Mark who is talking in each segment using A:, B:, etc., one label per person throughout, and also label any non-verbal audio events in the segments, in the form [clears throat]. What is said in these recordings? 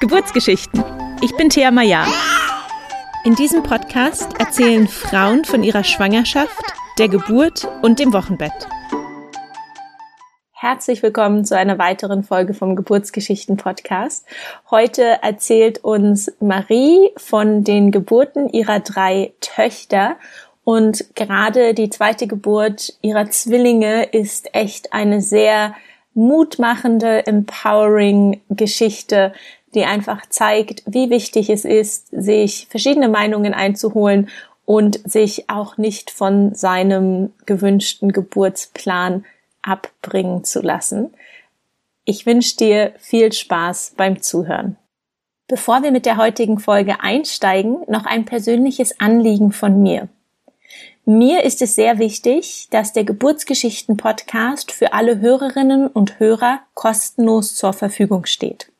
A: Geburtsgeschichten. Ich bin Thea Maya. In diesem Podcast erzählen Frauen von ihrer Schwangerschaft, der Geburt und dem Wochenbett. Herzlich willkommen zu einer weiteren Folge vom Geburtsgeschichten Podcast. Heute erzählt uns Marie von den Geburten ihrer drei Töchter und gerade die zweite Geburt ihrer Zwillinge ist echt eine sehr mutmachende, empowering Geschichte, die einfach zeigt, wie wichtig es ist, sich verschiedene Meinungen einzuholen und sich auch nicht von seinem gewünschten Geburtsplan abbringen zu lassen. Ich wünsche dir viel Spaß beim Zuhören. Bevor wir mit der heutigen Folge einsteigen, noch ein persönliches Anliegen von mir. Mir ist es sehr wichtig, dass der Geburtsgeschichten Podcast für alle Hörerinnen und Hörer kostenlos zur Verfügung steht.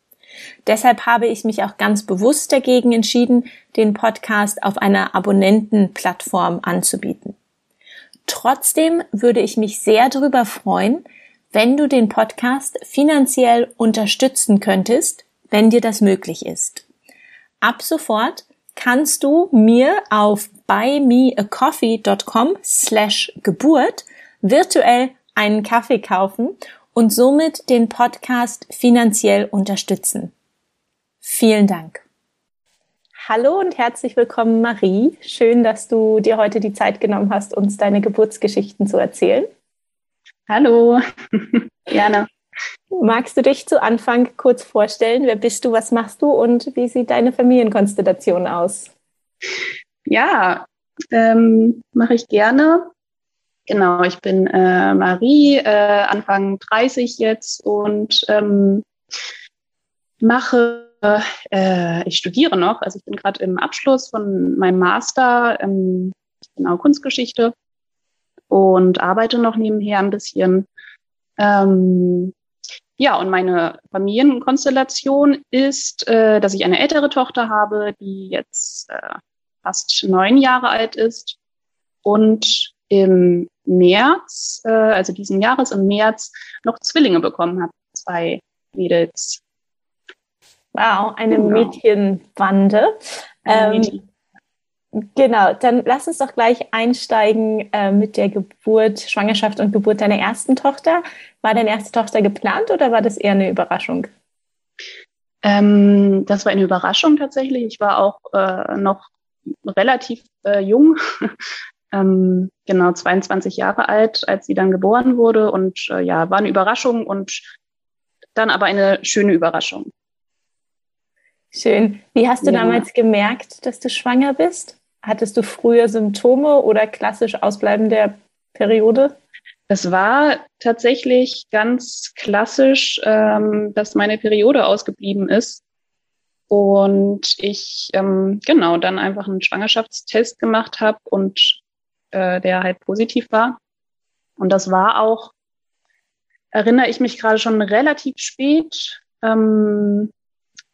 A: Deshalb habe ich mich auch ganz bewusst dagegen entschieden, den Podcast auf einer Abonnentenplattform anzubieten. Trotzdem würde ich mich sehr darüber freuen, wenn du den Podcast finanziell unterstützen könntest, wenn dir das möglich ist. Ab sofort kannst du mir auf buymeacoffee.com slash Geburt virtuell einen Kaffee kaufen und somit den Podcast finanziell unterstützen. Vielen Dank. Hallo und herzlich willkommen, Marie. Schön, dass du dir heute die Zeit genommen hast, uns deine Geburtsgeschichten zu erzählen.
B: Hallo, [laughs] gerne.
A: Magst du dich zu Anfang kurz vorstellen? Wer bist du, was machst du und wie sieht deine Familienkonstellation aus?
B: Ja, ähm, mache ich gerne. Genau, ich bin äh, Marie, äh, Anfang 30 jetzt und ähm, mache, äh, ich studiere noch, also ich bin gerade im Abschluss von meinem Master, ähm, genau Kunstgeschichte und arbeite noch nebenher ein bisschen. Ähm, ja, und meine Familienkonstellation ist, äh, dass ich eine ältere Tochter habe, die jetzt äh, fast neun Jahre alt ist und im März, äh, also diesen Jahres im März, noch Zwillinge bekommen hat, zwei Mädels.
A: Wow, eine genau. Mädchenbande. Ähm, Mädchen. Genau, dann lass uns doch gleich einsteigen äh, mit der Geburt, Schwangerschaft und Geburt deiner ersten Tochter. War deine erste Tochter geplant oder war das eher eine Überraschung?
B: Ähm, das war eine Überraschung tatsächlich. Ich war auch äh, noch relativ äh, jung, [laughs] ähm, genau 22 Jahre alt, als sie dann geboren wurde. Und äh, ja, war eine Überraschung und dann aber eine schöne Überraschung.
A: Schön. Wie hast du ja. damals gemerkt, dass du schwanger bist? Hattest du früher Symptome oder klassisch Ausbleiben der Periode?
B: Das war tatsächlich ganz klassisch, ähm, dass meine Periode ausgeblieben ist. Und ich ähm, genau dann einfach einen Schwangerschaftstest gemacht habe und äh, der halt positiv war. Und das war auch, erinnere ich mich gerade schon relativ spät, ähm,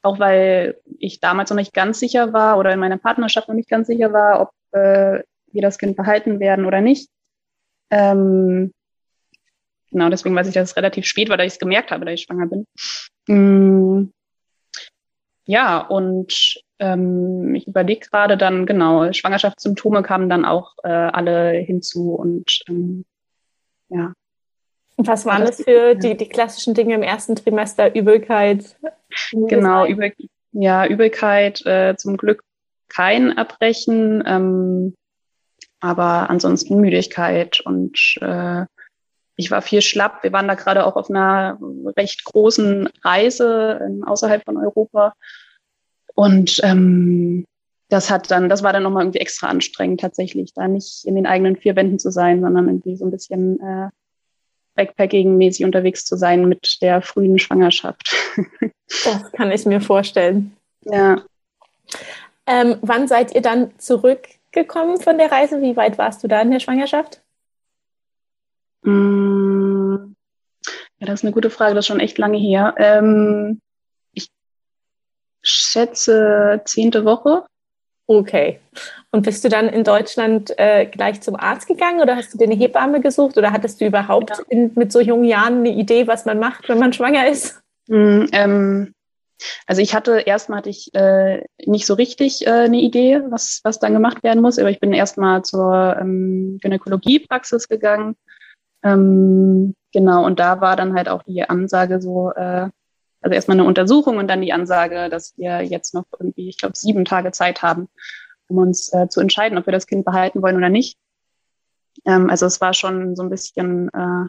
B: auch weil ich damals noch nicht ganz sicher war oder in meiner Partnerschaft noch nicht ganz sicher war, ob äh, wir das Kind behalten werden oder nicht. Ähm, genau, deswegen weiß ich, dass es relativ spät war, da ich es gemerkt habe, dass ich schwanger bin. Mm, ja, und ähm, ich überlege gerade dann, genau, Schwangerschaftssymptome kamen dann auch äh, alle hinzu und ähm, ja.
A: Was waren das für die, die klassischen Dinge im ersten Trimester? Übelkeit?
B: Genau, Übel, ja, Übelkeit, äh, zum Glück kein Erbrechen, ähm, aber ansonsten Müdigkeit und äh, ich war viel schlapp. Wir waren da gerade auch auf einer recht großen Reise außerhalb von Europa. Und ähm, das hat dann, das war dann nochmal irgendwie extra anstrengend tatsächlich, da nicht in den eigenen vier Wänden zu sein, sondern irgendwie so ein bisschen äh, Backpacking-mäßig unterwegs zu sein mit der frühen Schwangerschaft. [laughs]
A: das kann ich mir vorstellen.
B: Ja.
A: Ähm, wann seid ihr dann zurückgekommen von der Reise? Wie weit warst du da in der Schwangerschaft?
B: Mm, ja, das ist eine gute Frage, das ist schon echt lange her. Ähm, ich schätze zehnte Woche.
A: Okay. Und bist du dann in Deutschland äh, gleich zum Arzt gegangen oder hast du dir eine Hebamme gesucht oder hattest du überhaupt ja. in, mit so jungen Jahren eine Idee, was man macht, wenn man schwanger ist?
B: Mm, ähm, also ich hatte erstmal hatte ich äh, nicht so richtig äh, eine Idee, was was dann gemacht werden muss, aber ich bin erstmal zur ähm, Gynäkologiepraxis gegangen. Ähm, genau und da war dann halt auch die Ansage so äh, also erstmal eine Untersuchung und dann die Ansage, dass wir jetzt noch irgendwie, ich glaube, sieben Tage Zeit haben, um uns äh, zu entscheiden, ob wir das Kind behalten wollen oder nicht. Ähm, also es war schon so ein bisschen äh,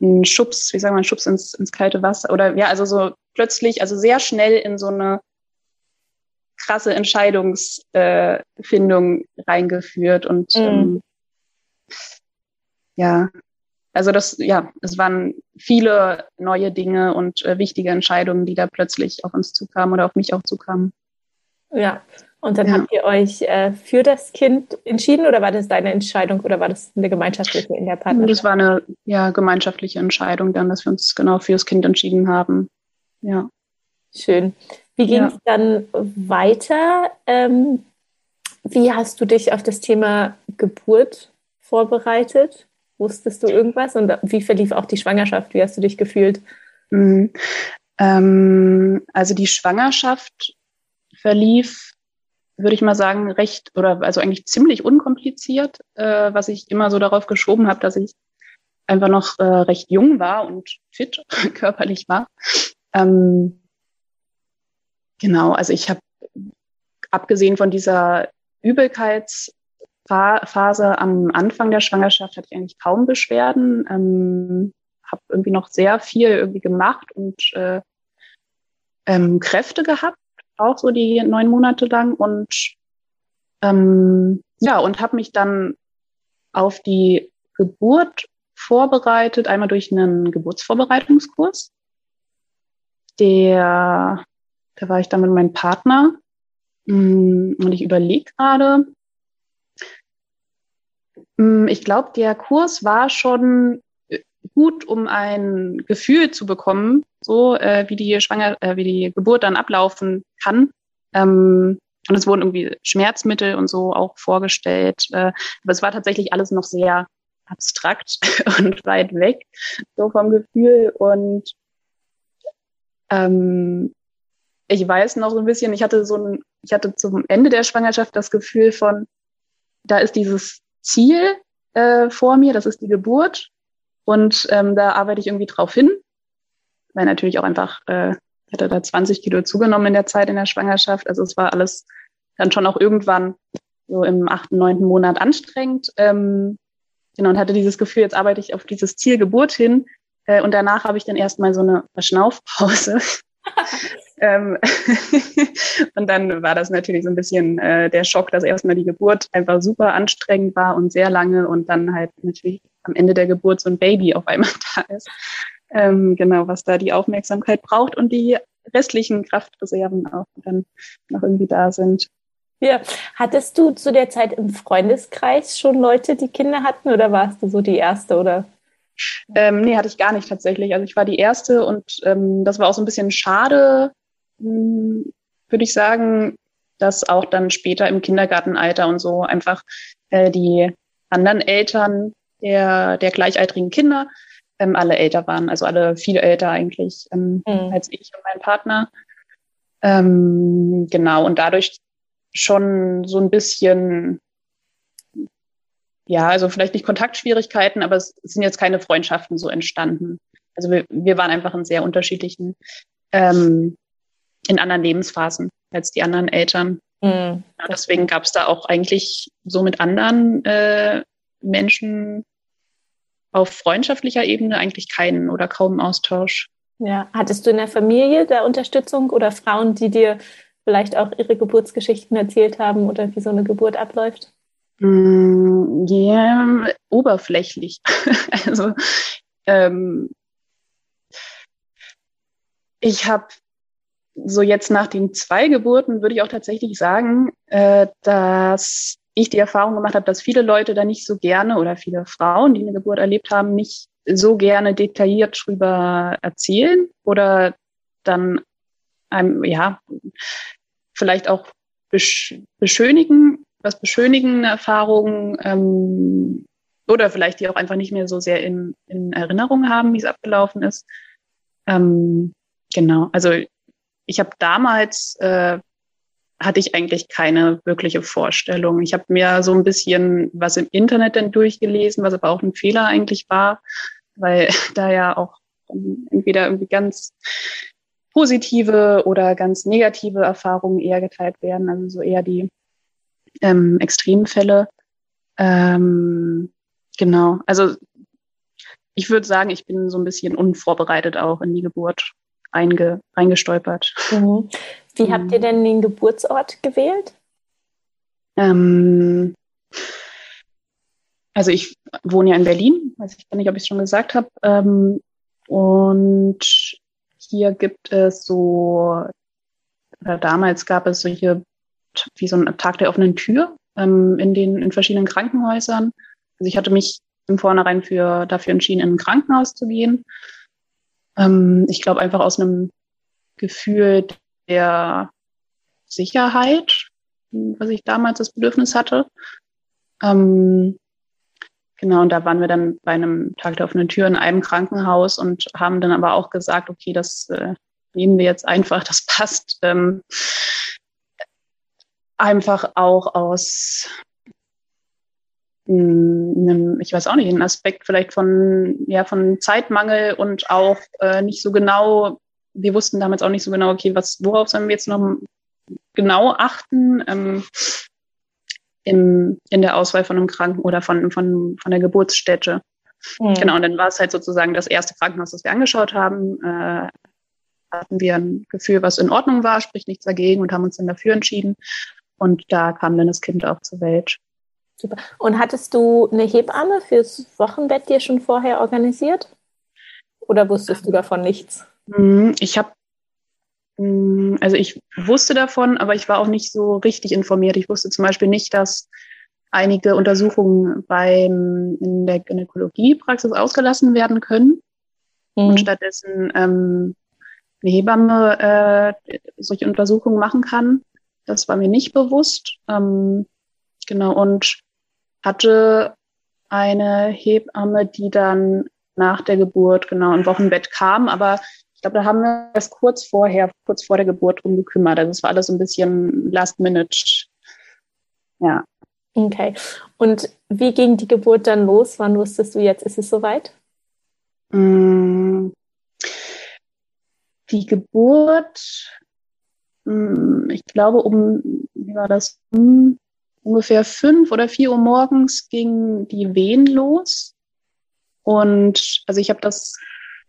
B: ein Schubs, wie sagen wir, ein Schubs ins, ins kalte Wasser oder ja, also so plötzlich, also sehr schnell in so eine krasse Entscheidungsfindung äh, reingeführt und mhm. ähm, ja, also das, ja, es waren viele neue Dinge und äh, wichtige Entscheidungen, die da plötzlich auf uns zukamen oder auf mich auch zukamen.
A: Ja, und dann ja. habt ihr euch äh, für das Kind entschieden oder war das deine Entscheidung oder war das eine gemeinschaftliche in der Partnerschaft?
B: Das war eine ja, gemeinschaftliche Entscheidung dann, dass wir uns genau für das Kind entschieden haben. Ja.
A: Schön. Wie ging es ja. dann weiter? Ähm, wie hast du dich auf das Thema Geburt vorbereitet? Wusstest du irgendwas? Und wie verlief auch die Schwangerschaft? Wie hast du dich gefühlt?
B: Mhm. Ähm, also die Schwangerschaft verlief, würde ich mal sagen, recht oder also eigentlich ziemlich unkompliziert, äh, was ich immer so darauf geschoben habe, dass ich einfach noch äh, recht jung war und fit [laughs] körperlich war. Ähm, genau, also ich habe abgesehen von dieser Übelkeits Phase am Anfang der Schwangerschaft hatte ich eigentlich kaum Beschwerden, ähm, habe irgendwie noch sehr viel irgendwie gemacht und äh, ähm, Kräfte gehabt, auch so die neun Monate lang und ähm, ja und habe mich dann auf die Geburt vorbereitet, einmal durch einen Geburtsvorbereitungskurs. Der, da war ich dann mit meinem Partner mm, und ich überlege gerade, ich glaube, der Kurs war schon äh, gut, um ein Gefühl zu bekommen, so äh, wie die Schwanger, äh, wie die Geburt dann ablaufen kann. Ähm, und es wurden irgendwie Schmerzmittel und so auch vorgestellt. Äh, aber es war tatsächlich alles noch sehr abstrakt [laughs] und weit weg, so vom Gefühl. Und ähm, ich weiß noch so ein bisschen, ich hatte so ein, ich hatte zum Ende der Schwangerschaft das Gefühl von, da ist dieses Ziel äh, vor mir, das ist die Geburt. Und ähm, da arbeite ich irgendwie drauf hin, weil natürlich auch einfach, äh, ich hatte da 20 Kilo zugenommen in der Zeit in der Schwangerschaft. Also es war alles dann schon auch irgendwann so im achten, neunten Monat anstrengend. Ähm, genau, und hatte dieses Gefühl, jetzt arbeite ich auf dieses Ziel Geburt hin. Äh, und danach habe ich dann erstmal so eine Verschnaufpause. [laughs] [laughs] ähm, [laughs] und dann war das natürlich so ein bisschen äh, der Schock, dass erstmal die Geburt einfach super anstrengend war und sehr lange und dann halt natürlich am Ende der Geburt so ein Baby auf einmal [laughs] da ist. Ähm, genau, was da die Aufmerksamkeit braucht und die restlichen Kraftreserven auch dann noch irgendwie da sind.
A: Ja, hattest du zu der Zeit im Freundeskreis schon Leute, die Kinder hatten oder warst du so die erste oder?
B: Ähm, nee, hatte ich gar nicht tatsächlich. Also ich war die erste und ähm, das war auch so ein bisschen schade, hm, würde ich sagen, dass auch dann später im Kindergartenalter und so einfach äh, die anderen Eltern der, der gleichaltrigen Kinder ähm, alle älter waren, also alle viel älter eigentlich ähm, mhm. als ich und mein Partner. Ähm, genau, und dadurch schon so ein bisschen ja, also vielleicht nicht Kontaktschwierigkeiten, aber es sind jetzt keine Freundschaften so entstanden. Also wir, wir waren einfach in sehr unterschiedlichen, ähm, in anderen Lebensphasen als die anderen Eltern. Mhm. Ja, deswegen gab es da auch eigentlich so mit anderen äh, Menschen auf freundschaftlicher Ebene eigentlich keinen oder kaum Austausch.
A: Ja, hattest du in der Familie da Unterstützung oder Frauen, die dir vielleicht auch ihre Geburtsgeschichten erzählt haben oder wie so eine Geburt abläuft?
B: Mm, ja, oberflächlich. [laughs] also ähm, ich habe so jetzt nach den zwei Geburten würde ich auch tatsächlich sagen, äh, dass ich die Erfahrung gemacht habe, dass viele Leute da nicht so gerne oder viele Frauen, die eine Geburt erlebt haben, nicht so gerne detailliert drüber erzählen oder dann einem, ja, vielleicht auch besch beschönigen, was beschönigende Erfahrungen ähm, oder vielleicht die auch einfach nicht mehr so sehr in, in Erinnerung haben, wie es abgelaufen ist. Ähm, genau, also ich habe damals äh, hatte ich eigentlich keine wirkliche Vorstellung. Ich habe mir so ein bisschen was im Internet dann durchgelesen, was aber auch ein Fehler eigentlich war, weil [laughs] da ja auch entweder irgendwie ganz positive oder ganz negative Erfahrungen eher geteilt werden, also so eher die ähm, Extremfälle. Ähm, genau, also ich würde sagen, ich bin so ein bisschen unvorbereitet auch in die Geburt reinge, reingestolpert.
A: Mhm. Wie habt ihr denn den Geburtsort gewählt?
B: Ähm, also ich wohne ja in Berlin, weiß ich gar nicht, ob ich es schon gesagt habe. Ähm, und hier gibt es so, oder damals gab es solche, wie so ein Tag der offenen Tür ähm, in den in verschiedenen Krankenhäusern. Also ich hatte mich im Vornherein für, dafür entschieden, in ein Krankenhaus zu gehen. Ähm, ich glaube einfach aus einem Gefühl der Sicherheit, was ich damals das Bedürfnis hatte. Ähm, genau, und da waren wir dann bei einem Tag der offenen Tür in einem Krankenhaus und haben dann aber auch gesagt, okay, das äh, nehmen wir jetzt einfach, das passt. Ähm, einfach auch aus einem, ich weiß auch nicht, ein Aspekt vielleicht von, ja, von Zeitmangel und auch äh, nicht so genau, wir wussten damals auch nicht so genau, okay, was, worauf sollen wir jetzt noch genau achten ähm, im, in der Auswahl von einem Kranken oder von, von, von der Geburtsstätte. Mhm. Genau, und dann war es halt sozusagen das erste Krankenhaus, das wir angeschaut haben. Äh, hatten wir ein Gefühl, was in Ordnung war, sprich nichts dagegen und haben uns dann dafür entschieden. Und da kam dann das Kind auch zur Welt.
A: Super. Und hattest du eine Hebamme fürs Wochenbett dir schon vorher organisiert? Oder wusstest du davon nichts?
B: Mhm, ich habe, mm, also ich wusste davon, aber ich war auch nicht so richtig informiert. Ich wusste zum Beispiel nicht, dass einige Untersuchungen beim, in der Gynäkologiepraxis ausgelassen werden können mhm. und stattdessen ähm, eine Hebamme äh, solche Untersuchungen machen kann. Das war mir nicht bewusst. Ähm, genau, und hatte eine Hebamme, die dann nach der Geburt genau im Wochenbett kam, aber ich glaube, da haben wir erst kurz vorher, kurz vor der Geburt drum gekümmert. Also es war alles so ein bisschen last minute. Ja.
A: Okay. Und wie ging die Geburt dann los? Wann wusstest du jetzt, ist es soweit?
B: Mm. Die Geburt, ich glaube, um, wie war das? Um ungefähr fünf oder vier Uhr morgens gingen die Wehen los. Und also ich habe das,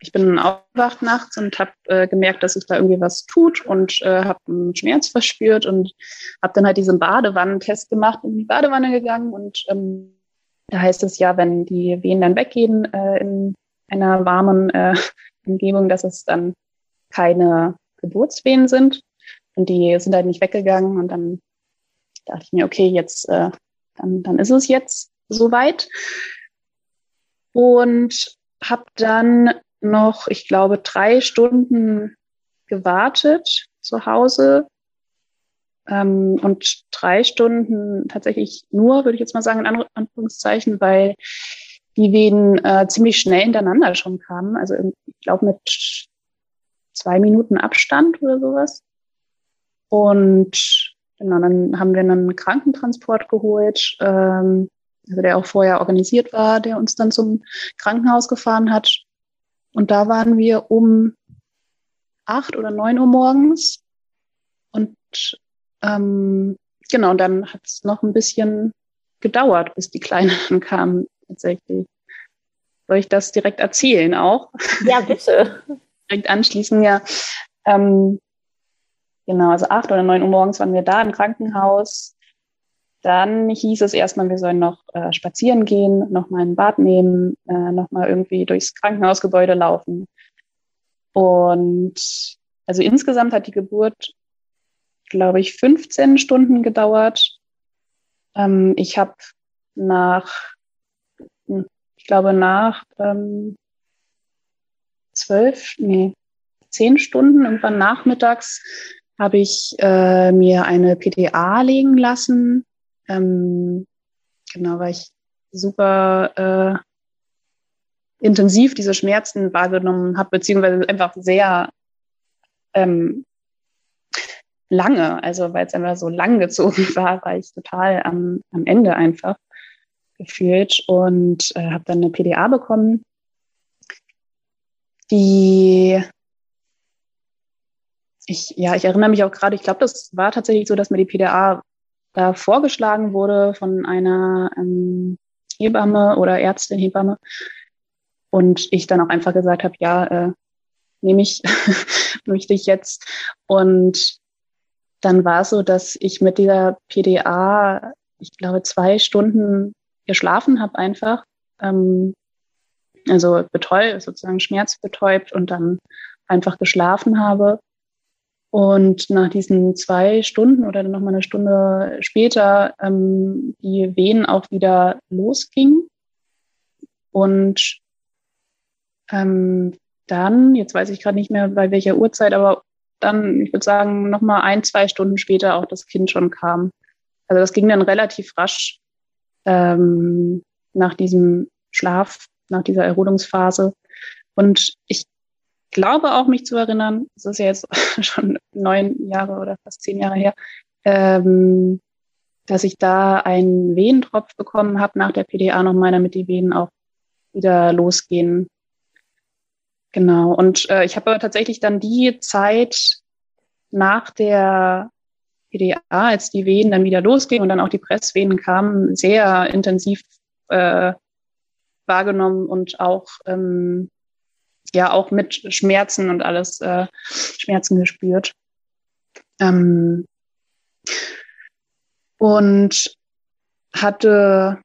B: ich bin aufgewacht nachts und habe äh, gemerkt, dass sich da irgendwie was tut und äh, habe einen Schmerz verspürt und habe dann halt diesen Badewannentest gemacht und in die Badewanne gegangen und ähm, da heißt es ja, wenn die Wehen dann weggehen äh, in einer warmen äh, Umgebung, dass es dann keine Geburtswehen sind. Und die sind halt nicht weggegangen und dann dachte ich mir, okay, jetzt, äh, dann, dann ist es jetzt soweit. Und habe dann noch, ich glaube, drei Stunden gewartet zu Hause ähm, und drei Stunden tatsächlich nur, würde ich jetzt mal sagen, in Anführungszeichen, weil die Wehen äh, ziemlich schnell hintereinander schon kamen. Also ich glaube mit zwei Minuten Abstand oder sowas. Und Genau, dann haben wir einen Krankentransport geholt, ähm, also der auch vorher organisiert war, der uns dann zum Krankenhaus gefahren hat. Und da waren wir um acht oder neun Uhr morgens. Und ähm, genau, und dann hat es noch ein bisschen gedauert, bis die Kleine dann [laughs] kam tatsächlich. Soll ich das direkt erzählen auch?
A: Ja, bitte. [laughs]
B: direkt anschließen, ja. Ähm, Genau, also acht oder neun Uhr morgens waren wir da im Krankenhaus. Dann hieß es erstmal, wir sollen noch äh, spazieren gehen, noch mal ein Bad nehmen, äh, noch mal irgendwie durchs Krankenhausgebäude laufen. Und also insgesamt hat die Geburt, glaube ich, 15 Stunden gedauert. Ähm, ich habe nach, hm, ich glaube, nach ähm, zwölf, nee, zehn Stunden, irgendwann nachmittags, habe ich äh, mir eine PTA legen lassen. Ähm, genau, weil ich super äh, intensiv diese Schmerzen wahrgenommen habe, beziehungsweise einfach sehr ähm, lange, also weil es einfach so lang gezogen [laughs] war, war ich total am, am Ende einfach gefühlt und äh, habe dann eine PDA bekommen, die ich, ja, ich erinnere mich auch gerade, ich glaube, das war tatsächlich so, dass mir die PDA da vorgeschlagen wurde von einer ähm, Hebamme oder Ärztin, Hebamme. Und ich dann auch einfach gesagt habe, ja, äh, nehme ich, [laughs] möchte ich jetzt. Und dann war es so, dass ich mit dieser PDA, ich glaube, zwei Stunden geschlafen habe einfach. Ähm, also betäubt, sozusagen schmerzbetäubt und dann einfach geschlafen habe. Und nach diesen zwei Stunden oder noch mal eine Stunde später ähm, die Wehen auch wieder losgingen. Und ähm, dann, jetzt weiß ich gerade nicht mehr bei welcher Uhrzeit, aber dann, ich würde sagen, noch mal ein, zwei Stunden später auch das Kind schon kam. Also das ging dann relativ rasch ähm, nach diesem Schlaf, nach dieser Erholungsphase. Und ich glaube auch, mich zu erinnern, das ist ja jetzt [laughs] schon neun Jahre oder fast zehn Jahre her, ähm, dass ich da einen Wehentropf bekommen habe nach der PDA nochmal, damit die Wehen auch wieder losgehen. Genau. Und äh, ich habe tatsächlich dann die Zeit nach der PDA, als die Wehen dann wieder losgingen und dann auch die Presswehen kamen, sehr intensiv äh, wahrgenommen und auch ähm, ja auch mit Schmerzen und alles äh, Schmerzen gespürt. Ähm, und hatte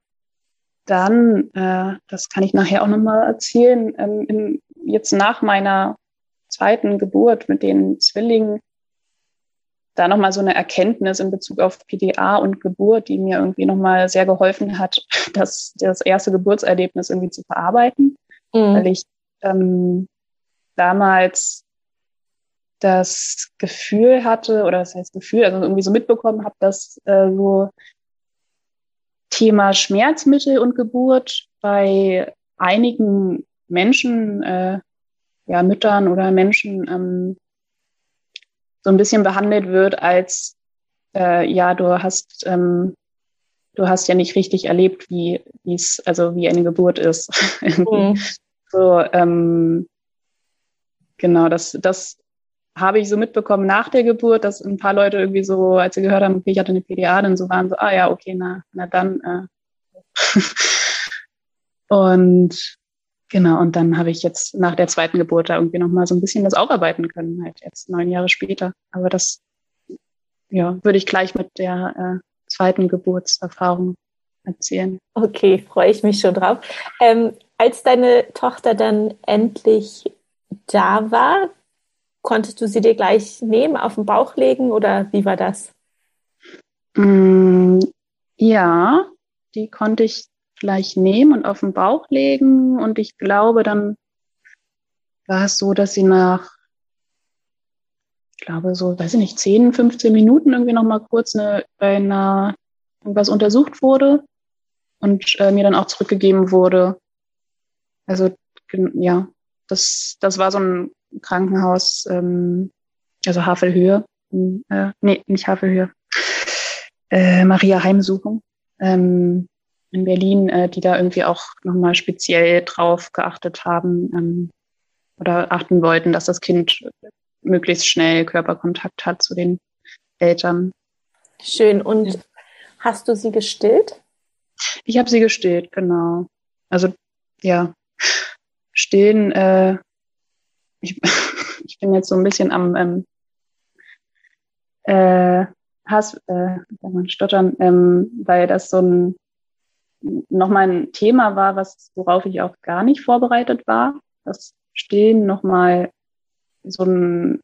B: dann, äh, das kann ich nachher auch nochmal erzählen, ähm, in, jetzt nach meiner zweiten Geburt mit den Zwillingen, da nochmal so eine Erkenntnis in Bezug auf PDA und Geburt, die mir irgendwie nochmal sehr geholfen hat, [laughs] das, das erste Geburtserlebnis irgendwie zu verarbeiten, mhm. weil ich ähm, damals das Gefühl hatte, oder das heißt Gefühl, also irgendwie so mitbekommen habe, dass äh, so Thema Schmerzmittel und Geburt bei einigen Menschen, äh, ja, Müttern oder Menschen ähm, so ein bisschen behandelt wird als äh, ja, du hast ähm, du hast ja nicht richtig erlebt, wie es also wie eine Geburt ist. [laughs] mhm. So, ähm, genau, das, das habe ich so mitbekommen nach der Geburt, dass ein paar Leute irgendwie so, als sie gehört haben, okay, ich hatte eine PDA, dann so waren so, ah ja, okay, na, na dann. Äh. [laughs] und genau, und dann habe ich jetzt nach der zweiten Geburt da irgendwie nochmal so ein bisschen das aufarbeiten können, halt jetzt neun Jahre später. Aber das, ja, würde ich gleich mit der äh, zweiten Geburtserfahrung erzählen.
A: Okay, freue ich mich schon drauf. Ähm, als deine Tochter dann endlich da war, konntest du sie dir gleich nehmen, auf den Bauch legen oder wie war das?
B: Mm, ja, die konnte ich gleich nehmen und auf den Bauch legen und ich glaube, dann war es so, dass sie nach, ich glaube so, weiß ich nicht, 10, 15 Minuten irgendwie noch mal kurz eine, bei einer irgendwas untersucht wurde und äh, mir dann auch zurückgegeben wurde. Also ja, das, das war so ein Krankenhaus, ähm, also Havelhöhe, äh, nee, nicht Havelhöhe, [laughs] äh, Maria Heimsuchung ähm, in Berlin, äh, die da irgendwie auch nochmal speziell drauf geachtet haben ähm, oder achten wollten, dass das Kind möglichst schnell Körperkontakt hat zu den Eltern.
A: Schön. Und ja. hast du sie gestillt?
B: Ich habe sie gestillt, genau. Also ja, stillen, äh, ich, [laughs] ich bin jetzt so ein bisschen am ähm, äh, Hass, äh, stottern, ähm, weil das so ein nochmal ein Thema war, was worauf ich auch gar nicht vorbereitet war. Das Stillen nochmal so ein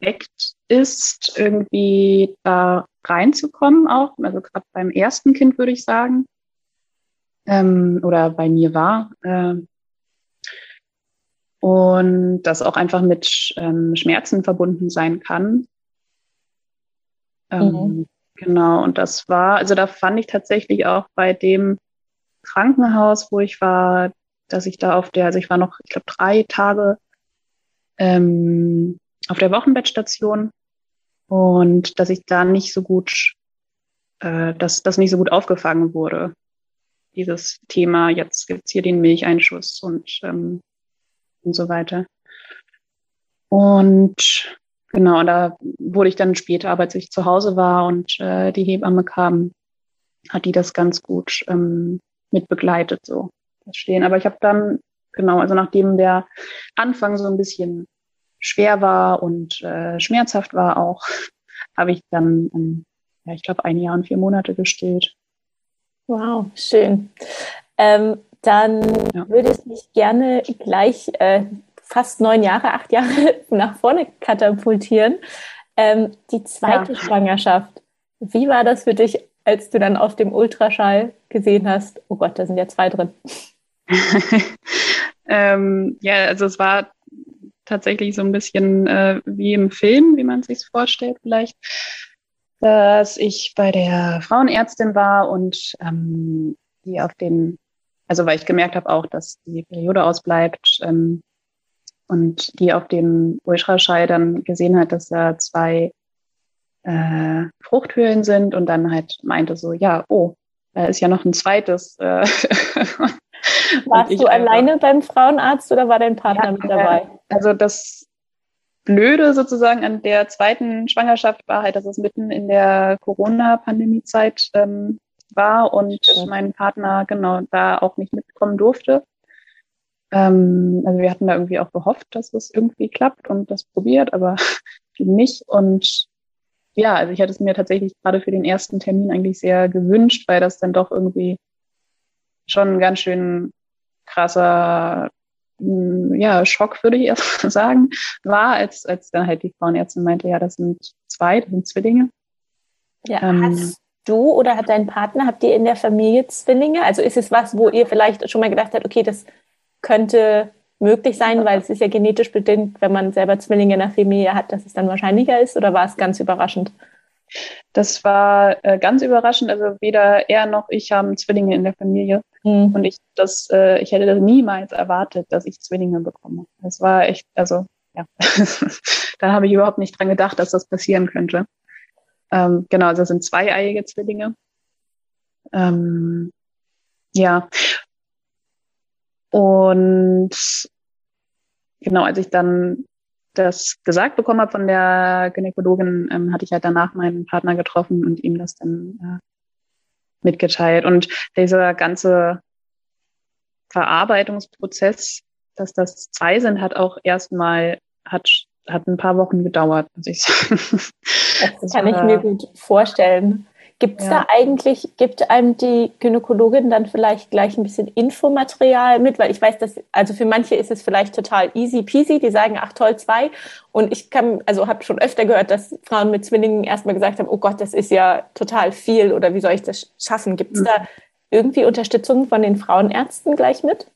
B: Act ist, irgendwie da reinzukommen auch. Also gerade beim ersten Kind würde ich sagen. Ähm, oder bei mir war. Äh, und das auch einfach mit ähm, Schmerzen verbunden sein kann. Ähm, mhm. Genau, und das war, also da fand ich tatsächlich auch bei dem Krankenhaus, wo ich war, dass ich da auf der, also ich war noch, ich glaube, drei Tage ähm, auf der Wochenbettstation und dass ich da nicht so gut, äh, dass das nicht so gut aufgefangen wurde. Dieses Thema, jetzt gibt's hier den Milcheinschuss und, ähm, und so weiter. Und genau, da wurde ich dann später, aber als ich zu Hause war und äh, die Hebamme kam, hat die das ganz gut ähm, mit begleitet, so das Stehen. Aber ich habe dann, genau, also nachdem der Anfang so ein bisschen schwer war und äh, schmerzhaft war auch, [laughs] habe ich dann, ähm, ja, ich glaube, ein Jahr und vier Monate gestillt.
A: Wow, schön. Ähm, dann ja. würde ich mich gerne gleich äh, fast neun Jahre, acht Jahre [laughs] nach vorne katapultieren. Ähm, die zweite ja. Schwangerschaft. Wie war das für dich, als du dann auf dem Ultraschall gesehen hast, oh Gott, da sind ja zwei drin? [laughs]
B: ähm, ja, also es war tatsächlich so ein bisschen äh, wie im Film, wie man sich vorstellt vielleicht, dass ich bei der Frauenärztin war und ähm, die auf den, also weil ich gemerkt habe auch, dass die Periode ausbleibt ähm, und die auf dem Ultraschall dann gesehen hat, dass da zwei äh, Fruchthöhlen sind und dann halt meinte so, ja, oh, da ist ja noch ein zweites. Äh, [laughs]
A: Warst du alleine beim Frauenarzt oder war dein Partner ja, mit dabei?
B: Also das Blöde sozusagen an der zweiten Schwangerschaft war halt, dass es mitten in der Corona-Pandemie-Zeit ähm, war und Stimmt. mein Partner genau da auch nicht mitkommen durfte. Ähm, also wir hatten da irgendwie auch gehofft, dass es irgendwie klappt und das probiert, aber [laughs] nicht. Und ja, also ich hatte es mir tatsächlich gerade für den ersten Termin eigentlich sehr gewünscht, weil das dann doch irgendwie schon ein ganz schön krasser ja, Schock, würde ich erst [laughs] sagen, war, als, als dann halt die Frauenärztin meinte, ja, das sind zwei, das sind Zwillinge.
A: Ja, ähm, hast du oder hat dein Partner, habt ihr in der Familie Zwillinge? Also ist es was, wo ihr vielleicht schon mal gedacht habt, okay, das könnte möglich sein, weil es ist ja genetisch bedingt, wenn man selber Zwillinge in der Familie hat, dass es dann wahrscheinlicher ist oder war es ganz überraschend?
B: Das war äh, ganz überraschend. Also weder er noch ich haben Zwillinge in der Familie. Mhm. Und ich, das, äh, ich hätte das niemals erwartet, dass ich Zwillinge bekomme. Das war echt, also ja, [laughs] da habe ich überhaupt nicht dran gedacht, dass das passieren könnte. Ähm, genau, also sind zweieiige Zwillinge. Ähm, ja. Und genau, als ich dann das gesagt bekommen habe von der Gynäkologin, ähm, hatte ich halt danach meinen Partner getroffen und ihm das dann äh, mitgeteilt. Und dieser ganze Verarbeitungsprozess, dass das zwei sind, hat auch erstmal, hat, hat ein paar Wochen gedauert, muss ich sagen.
A: Das kann ich mir gut vorstellen. Gibt es ja. da eigentlich, gibt einem die Gynäkologin dann vielleicht gleich ein bisschen Infomaterial mit? Weil ich weiß, dass, also für manche ist es vielleicht total easy peasy, die sagen, ach toll, zwei. Und ich kann, also habe schon öfter gehört, dass Frauen mit Zwillingen erstmal gesagt haben, oh Gott, das ist ja total viel oder wie soll ich das schaffen? Gibt es mhm. da irgendwie Unterstützung von den Frauenärzten gleich mit?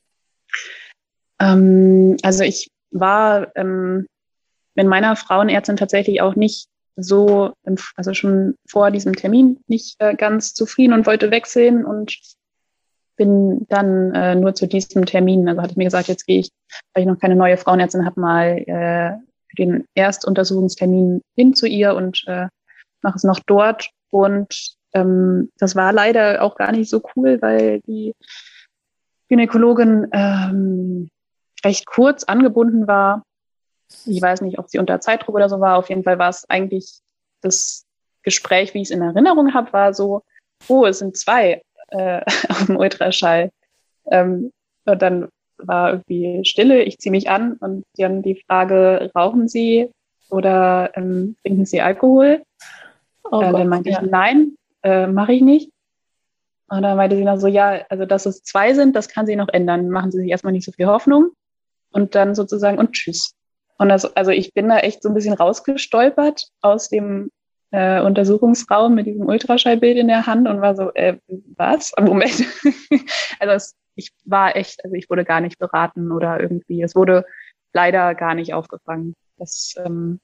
B: Ähm, also ich war ähm, mit meiner Frauenärztin tatsächlich auch nicht so, also schon vor diesem Termin nicht äh, ganz zufrieden und wollte wechseln und bin dann äh, nur zu diesem Termin, also hatte ich mir gesagt, jetzt gehe ich, weil ich noch keine neue Frauenärztin habe, mal äh, den Erstuntersuchungstermin hin zu ihr und äh, mache es noch dort. Und ähm, das war leider auch gar nicht so cool, weil die Gynäkologin ähm, recht kurz angebunden war ich weiß nicht, ob sie unter Zeitdruck oder so war. Auf jeden Fall war es eigentlich das Gespräch, wie ich es in Erinnerung habe, war so, oh, es sind zwei äh, [laughs] auf dem Ultraschall. Ähm, und dann war irgendwie Stille, ich ziehe mich an und dann die Frage, rauchen Sie oder ähm, trinken Sie Alkohol? Oh äh, dann meinte ja. ich, nein, äh, mache ich nicht. Und dann meinte sie dann so, ja, also dass es zwei sind, das kann sie noch ändern. Machen Sie sich erstmal nicht so viel Hoffnung. Und dann sozusagen, und tschüss. Und das, also ich bin da echt so ein bisschen rausgestolpert aus dem äh, Untersuchungsraum mit diesem Ultraschallbild in der Hand und war so, äh, was? [laughs] Moment. also es, ich war echt, also ich wurde gar nicht beraten oder irgendwie, es wurde leider gar nicht aufgefangen. Das ähm,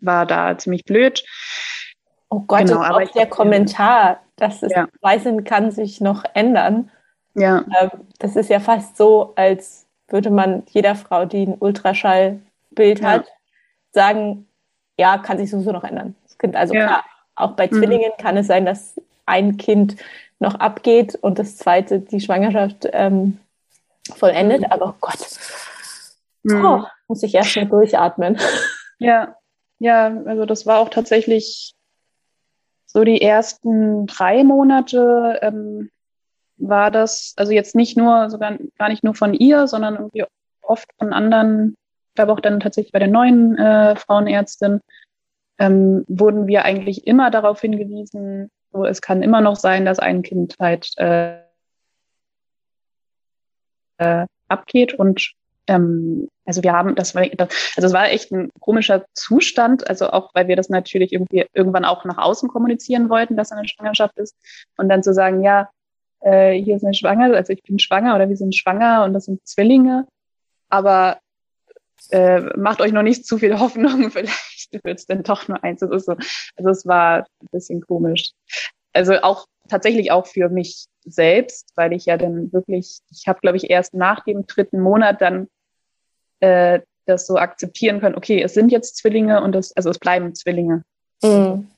B: war da ziemlich blöd.
A: Oh Gott, genau, aber auch der Kommentar, dass es ja. Weißen kann sich noch ändern. Ja. Ähm, das ist ja fast so, als würde man jeder Frau, die ein Ultraschallbild ja. hat, sagen, ja, kann sich sowieso noch ändern. Das Kind, also ja. klar, auch bei mhm. Zwillingen kann es sein, dass ein Kind noch abgeht und das zweite die Schwangerschaft ähm, vollendet. Mhm. Aber oh Gott, mhm. oh, muss ich erst mal durchatmen. [laughs]
B: Ja, ja, also das war auch tatsächlich so die ersten drei Monate ähm, war das, also jetzt nicht nur, sogar gar nicht nur von ihr, sondern irgendwie oft von anderen, glaube auch dann tatsächlich bei der neuen äh, Frauenärztin, ähm, wurden wir eigentlich immer darauf hingewiesen, so, es kann immer noch sein, dass ein Kind halt äh, äh, abgeht und ähm, also wir haben, das war, also es war echt ein komischer Zustand, also auch, weil wir das natürlich irgendwie irgendwann auch nach außen kommunizieren wollten, dass eine Schwangerschaft ist und dann zu sagen, ja, äh, hier ist eine Schwanger, also ich bin schwanger oder wir sind schwanger und das sind Zwillinge, aber äh, macht euch noch nicht zu viel Hoffnung, [laughs] vielleicht wird es dann doch nur eins. Das ist so, also es war ein bisschen komisch. Also auch tatsächlich auch für mich selbst, weil ich ja dann wirklich, ich habe, glaube ich, erst nach dem dritten Monat dann äh, das so akzeptieren können, okay, es sind jetzt Zwillinge und es, also es bleiben Zwillinge. Mhm.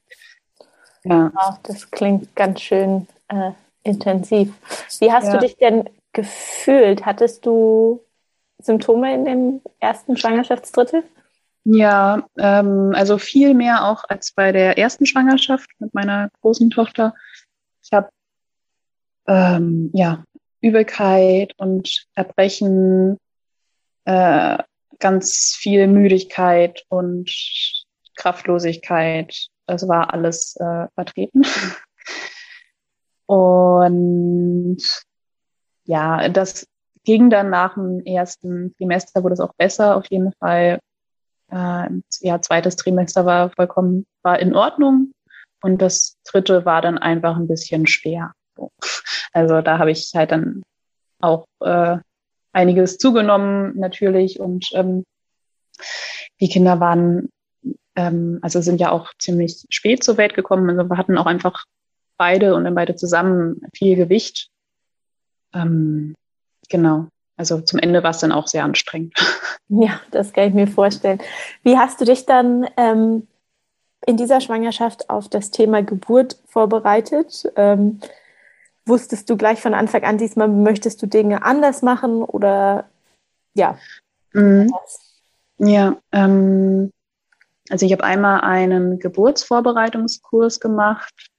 A: Ja. Wow, das klingt ganz schön äh, intensiv. Wie hast ja. du dich denn gefühlt? Hattest du Symptome in dem ersten Schwangerschaftsdrittel?
B: Ja, ähm, also viel mehr auch als bei der ersten Schwangerschaft mit meiner großen Tochter. Ich habe ähm, ja Übelkeit und Erbrechen, äh, ganz viel Müdigkeit und Kraftlosigkeit. Das war alles äh, vertreten. [laughs] Und ja, das ging dann nach dem ersten Trimester, wurde es auch besser auf jeden Fall. Äh, ja, zweites Trimester war vollkommen, war in Ordnung. Und das dritte war dann einfach ein bisschen schwer. [laughs] Also da habe ich halt dann auch äh, einiges zugenommen natürlich und ähm, die Kinder waren, ähm, also sind ja auch ziemlich spät zur Welt gekommen. Also wir hatten auch einfach beide und dann beide zusammen viel Gewicht. Ähm, genau. Also zum Ende war es dann auch sehr anstrengend. [laughs]
A: Ja, das kann ich mir vorstellen. Wie hast du dich dann ähm, in dieser Schwangerschaft auf das Thema Geburt vorbereitet? Ähm, wusstest du gleich von Anfang an, diesmal möchtest du Dinge anders machen oder ja? Mhm.
B: Ja, ähm, also ich habe einmal einen Geburtsvorbereitungskurs gemacht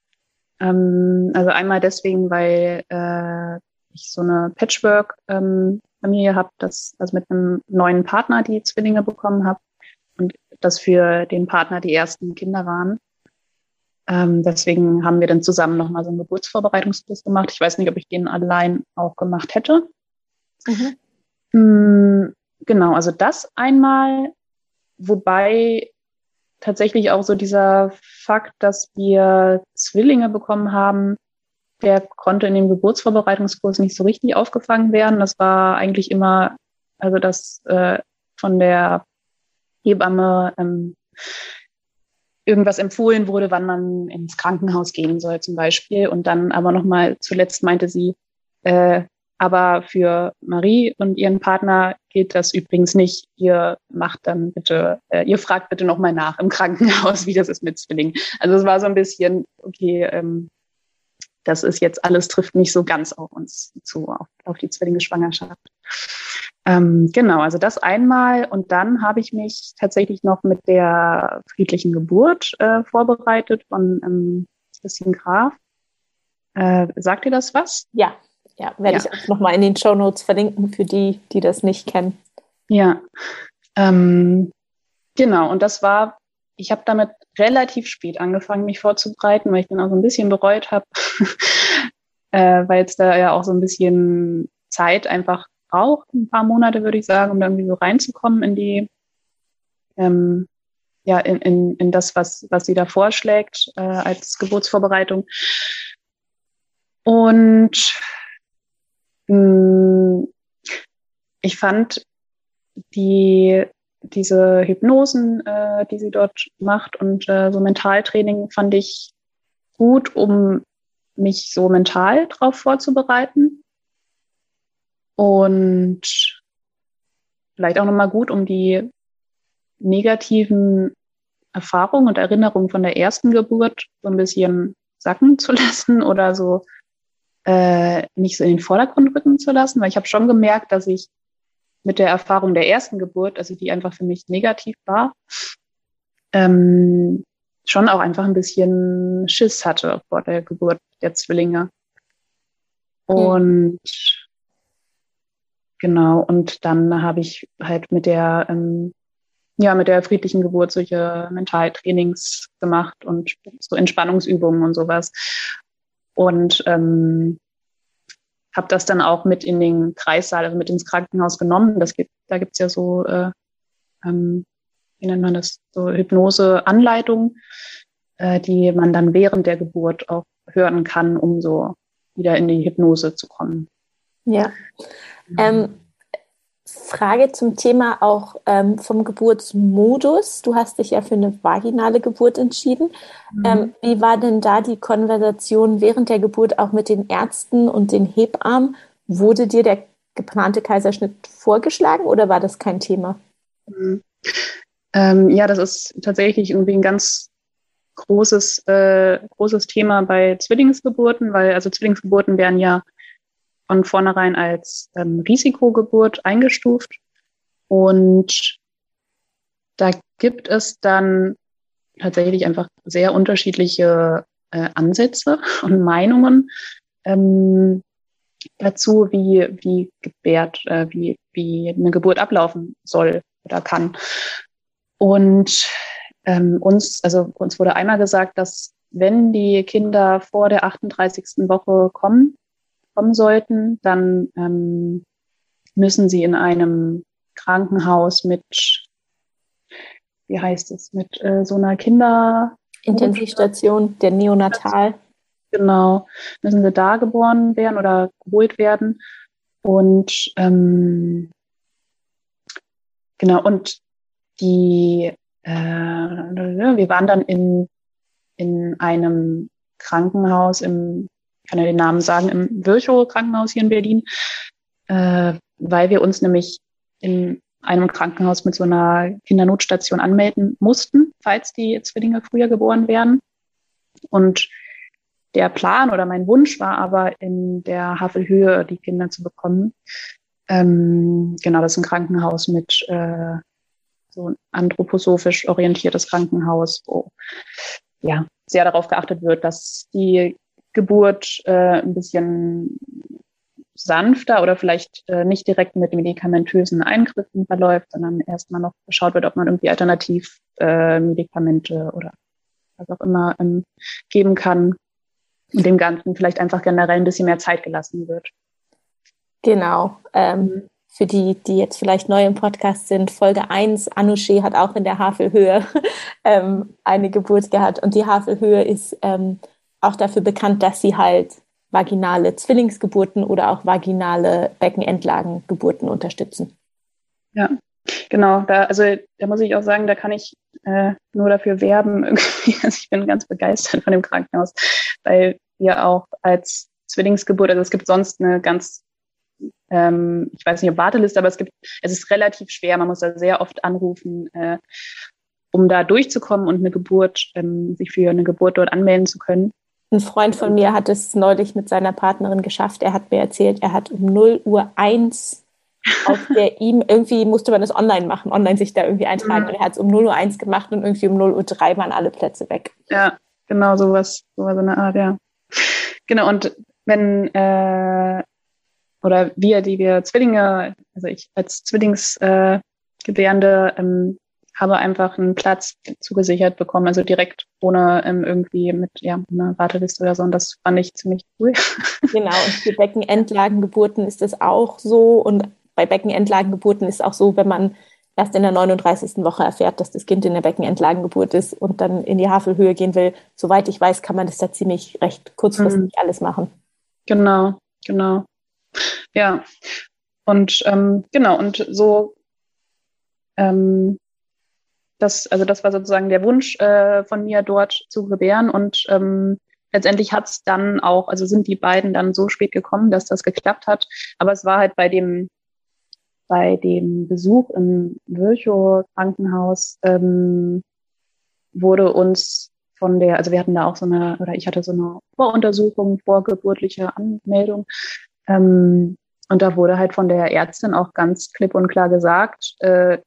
B: ähm, also einmal deswegen, weil äh, ich so eine Patchwork-Familie ähm, habe, das also mit einem neuen Partner die Zwillinge bekommen habe und das für den Partner die ersten Kinder waren. Ähm, deswegen haben wir dann zusammen nochmal so einen Geburtsvorbereitungskurs gemacht. Ich weiß nicht, ob ich den allein auch gemacht hätte. Mhm. Mm, genau, also das einmal, wobei tatsächlich auch so dieser Fakt, dass wir Zwillinge bekommen haben, der konnte in dem Geburtsvorbereitungskurs nicht so richtig aufgefangen werden. Das war eigentlich immer, also dass äh, von der Hebamme ähm, irgendwas empfohlen wurde, wann man ins Krankenhaus gehen soll zum Beispiel. Und dann aber nochmal zuletzt meinte sie, äh, aber für Marie und ihren Partner geht das übrigens nicht. Ihr macht dann bitte, äh, ihr fragt bitte nochmal nach im Krankenhaus, [laughs] wie das ist mit Zwillingen. Also es war so ein bisschen, okay, ähm, das ist jetzt alles trifft nicht so ganz auf uns zu, auf, auf die Zwillinge-Schwangerschaft. Ähm, genau, also das einmal. Und dann habe ich mich tatsächlich noch mit der friedlichen Geburt äh, vorbereitet von ähm, Christine Graf. Äh, sagt ihr das was?
A: Ja, ja, werde ja. ich auch nochmal in den Show Notes verlinken für die, die das nicht kennen.
B: Ja, ähm, genau. Und das war, ich habe damit relativ spät angefangen, mich vorzubereiten, weil ich dann auch so ein bisschen bereut habe, [laughs] äh, weil es da ja auch so ein bisschen Zeit einfach braucht, ein paar Monate würde ich sagen, um da irgendwie so reinzukommen in die, ähm, ja, in, in, in das, was, was sie da vorschlägt äh, als Geburtsvorbereitung. Und hm, ich fand die diese Hypnosen, äh, die sie dort macht und äh, so Mentaltraining fand ich gut, um mich so mental drauf vorzubereiten. Und vielleicht auch nochmal gut, um die negativen Erfahrungen und Erinnerungen von der ersten Geburt so ein bisschen sacken zu lassen oder so äh, nicht so in den Vordergrund rücken zu lassen, weil ich habe schon gemerkt, dass ich mit der Erfahrung der ersten Geburt, also die einfach für mich negativ war, ähm, schon auch einfach ein bisschen Schiss hatte vor der Geburt der Zwillinge. Hm. Und mhm. genau, und dann habe ich halt mit der ähm, ja, mit der friedlichen Geburt solche Mentaltrainings gemacht und so Entspannungsübungen und sowas. Und ähm, habe das dann auch mit in den Kreissaal, also mit ins Krankenhaus genommen. Das gibt, da gibt's ja so, äh, ähm, wie nennt man das, so Hypnose-Anleitungen, äh, die man dann während der Geburt auch hören kann, um so wieder in die Hypnose zu kommen.
A: Ja. Ähm, Frage zum Thema auch ähm, vom Geburtsmodus. Du hast dich ja für eine vaginale Geburt entschieden. Mhm. Ähm, wie war denn da die Konversation während der Geburt auch mit den Ärzten und den Hebammen? Wurde dir der geplante Kaiserschnitt vorgeschlagen oder war das kein Thema?
B: Mhm. Ähm, ja, das ist tatsächlich irgendwie ein ganz großes, äh, großes Thema bei Zwillingsgeburten, weil also Zwillingsgeburten werden ja von vornherein als ähm, Risikogeburt eingestuft. Und da gibt es dann tatsächlich einfach sehr unterschiedliche äh, Ansätze [laughs] und Meinungen ähm, dazu, wie, wie gebärt, äh, wie, wie eine Geburt ablaufen soll oder kann. Und ähm, uns, also uns wurde einmal gesagt, dass wenn die Kinder vor der 38. Woche kommen, kommen sollten, dann ähm, müssen sie in einem Krankenhaus mit, wie heißt es, mit äh, so einer Kinder...
A: Intensivstation, der Neonatal.
B: Genau, müssen sie da geboren werden oder geholt werden. Und ähm, genau, und die, äh, wir waren dann in, in einem Krankenhaus im kann ja den Namen sagen, im Virchow Krankenhaus hier in Berlin, äh, weil wir uns nämlich in einem Krankenhaus mit so einer Kindernotstation anmelden mussten, falls die Zwillinge früher geboren werden. Und der Plan oder mein Wunsch war aber, in der Havelhöhe die Kinder zu bekommen. Ähm, genau, das ist ein Krankenhaus mit äh, so ein anthroposophisch orientiertes Krankenhaus, wo ja sehr darauf geachtet wird, dass die Geburt äh, ein bisschen sanfter oder vielleicht äh, nicht direkt mit medikamentösen Eingriffen verläuft, sondern erstmal noch geschaut wird, ob man irgendwie alternativ äh, Medikamente oder was auch immer ähm, geben kann und dem Ganzen vielleicht einfach generell ein bisschen mehr Zeit gelassen wird.
A: Genau. Ähm, für die, die jetzt vielleicht neu im Podcast sind, Folge 1, Anouché hat auch in der Havelhöhe [laughs] ähm, eine Geburt gehabt und die Havelhöhe ist ähm, auch dafür bekannt, dass sie halt vaginale Zwillingsgeburten oder auch vaginale Beckenendlagengeburten unterstützen.
B: Ja, genau. Da, also da muss ich auch sagen, da kann ich äh, nur dafür werben. [laughs] Irgendwie. Also ich bin ganz begeistert von dem Krankenhaus, weil wir auch als Zwillingsgeburt, also es gibt sonst eine ganz ähm, ich weiß nicht, ob Warteliste, aber es gibt, es ist relativ schwer. Man muss da sehr oft anrufen, äh, um da durchzukommen und eine Geburt, ähm, sich für eine Geburt dort anmelden zu können.
A: Ein Freund von mir hat es neulich mit seiner Partnerin geschafft. Er hat mir erzählt, er hat um 0 Uhr 1 auf [laughs] der ihm, irgendwie musste man das online machen, online sich da irgendwie eintragen. Mhm. Und er hat es um 0 Uhr 1 gemacht und irgendwie um 0 Uhr 3 waren alle Plätze weg.
B: Ja, genau sowas, so eine Art, ja. Genau, und wenn, äh, oder wir, die wir Zwillinge, also ich als Zwillingsgebärende, äh, ähm, habe einfach einen Platz zugesichert bekommen, also direkt ohne ähm, irgendwie mit ja, einer Warteliste oder so. Und das fand ich ziemlich cool. [laughs]
A: Genau, und für Beckenendlagengeburten ist es auch so. Und bei Beckenendlagengeburten ist es auch so, wenn man erst in der 39. Woche erfährt, dass das Kind in der Beckenendlagengeburt ist und dann in die Havelhöhe gehen will. Soweit ich weiß, kann man das da ziemlich recht kurzfristig mhm. alles machen.
B: Genau, genau. Ja. Und ähm, genau, und so ähm, das, also das war sozusagen der Wunsch äh, von mir, dort zu gebären. Und ähm, letztendlich hat es dann auch, also sind die beiden dann so spät gekommen, dass das geklappt hat. Aber es war halt bei dem, bei dem Besuch im Virchow Krankenhaus ähm, wurde uns von der, also wir hatten da auch so eine, oder ich hatte so eine Voruntersuchung, vorgeburtliche Anmeldung. Ähm, und da wurde halt von der Ärztin auch ganz klipp und klar gesagt, äh,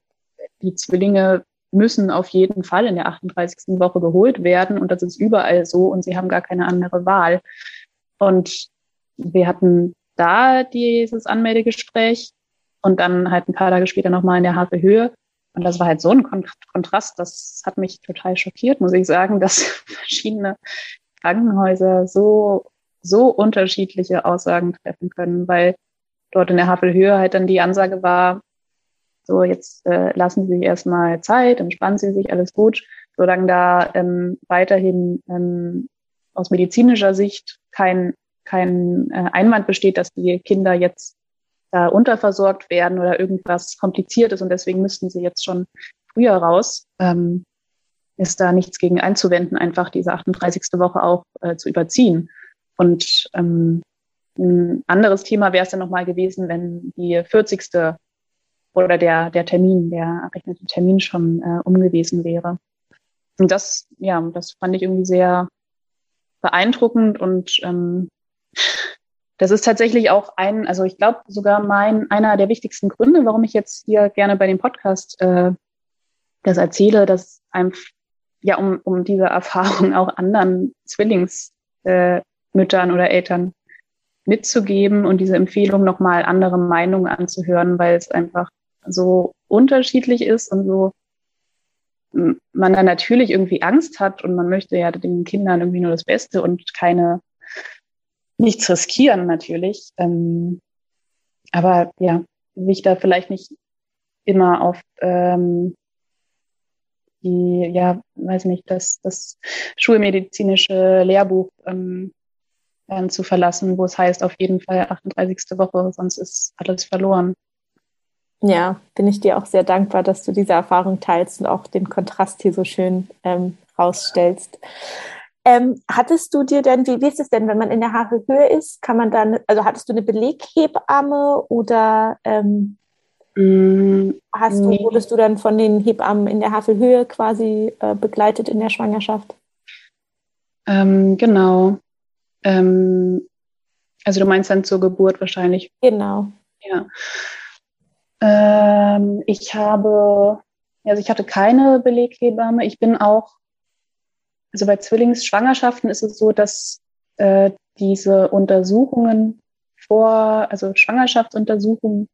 B: die Zwillinge müssen auf jeden Fall in der 38. Woche geholt werden und das ist überall so und sie haben gar keine andere Wahl. Und wir hatten da dieses Anmeldegespräch und dann halt ein paar Tage später nochmal in der Hafe Höhe. Und das war halt so ein Kontrast, das hat mich total schockiert, muss ich sagen, dass [laughs] verschiedene Krankenhäuser so, so unterschiedliche Aussagen treffen können, weil dort in der Havelhöhe halt dann die Ansage war, so jetzt äh, lassen Sie sich erstmal Zeit, entspannen Sie sich, alles gut, solange da ähm, weiterhin ähm, aus medizinischer Sicht kein, kein äh, Einwand besteht, dass die Kinder jetzt da unterversorgt werden oder irgendwas kompliziert ist und deswegen müssten sie jetzt schon früher raus, ähm, ist da nichts gegen einzuwenden, einfach diese 38. Woche auch äh, zu überziehen. Und ähm, ein anderes Thema wäre es dann nochmal gewesen, wenn die 40. oder der, der Termin, der errechnete Termin schon äh, umgewesen wäre. Und das, ja, das fand ich irgendwie sehr beeindruckend und ähm, [laughs] das ist tatsächlich auch ein, also ich glaube sogar mein einer der wichtigsten Gründe, warum ich jetzt hier gerne bei dem Podcast äh, das erzähle, dass einfach ja um, um diese Erfahrung auch anderen Zwillingsmüttern äh, oder Eltern mitzugeben und diese Empfehlung nochmal andere Meinungen anzuhören, weil es einfach so unterschiedlich ist und so man dann natürlich irgendwie Angst hat und man möchte ja den Kindern irgendwie nur das Beste und keine nichts riskieren natürlich. Ähm, aber ja, mich da vielleicht nicht immer auf ähm, die, ja, weiß nicht, das, das schulmedizinische Lehrbuch ähm, zu verlassen, wo es heißt, auf jeden Fall 38. Woche, sonst ist alles verloren.
A: Ja, bin ich dir auch sehr dankbar, dass du diese Erfahrung teilst und auch den Kontrast hier so schön ähm, rausstellst. Ähm, hattest du dir denn, wie, wie ist es denn, wenn man in der Haarhöhe ist, kann man dann, also hattest du eine Beleghebamme oder ähm, mm, hast du, nee. wurdest du dann von den Hebammen in der Havelhöhe quasi äh, begleitet in der Schwangerschaft?
B: Ähm, genau. Ähm, also du meinst dann zur Geburt wahrscheinlich.
A: Genau.
B: Ja. Ähm, ich habe, also ich hatte keine Beleghebamme. Ich bin auch also bei Zwillingsschwangerschaften ist es so, dass äh, diese Untersuchungen vor, also Schwangerschaftsuntersuchungen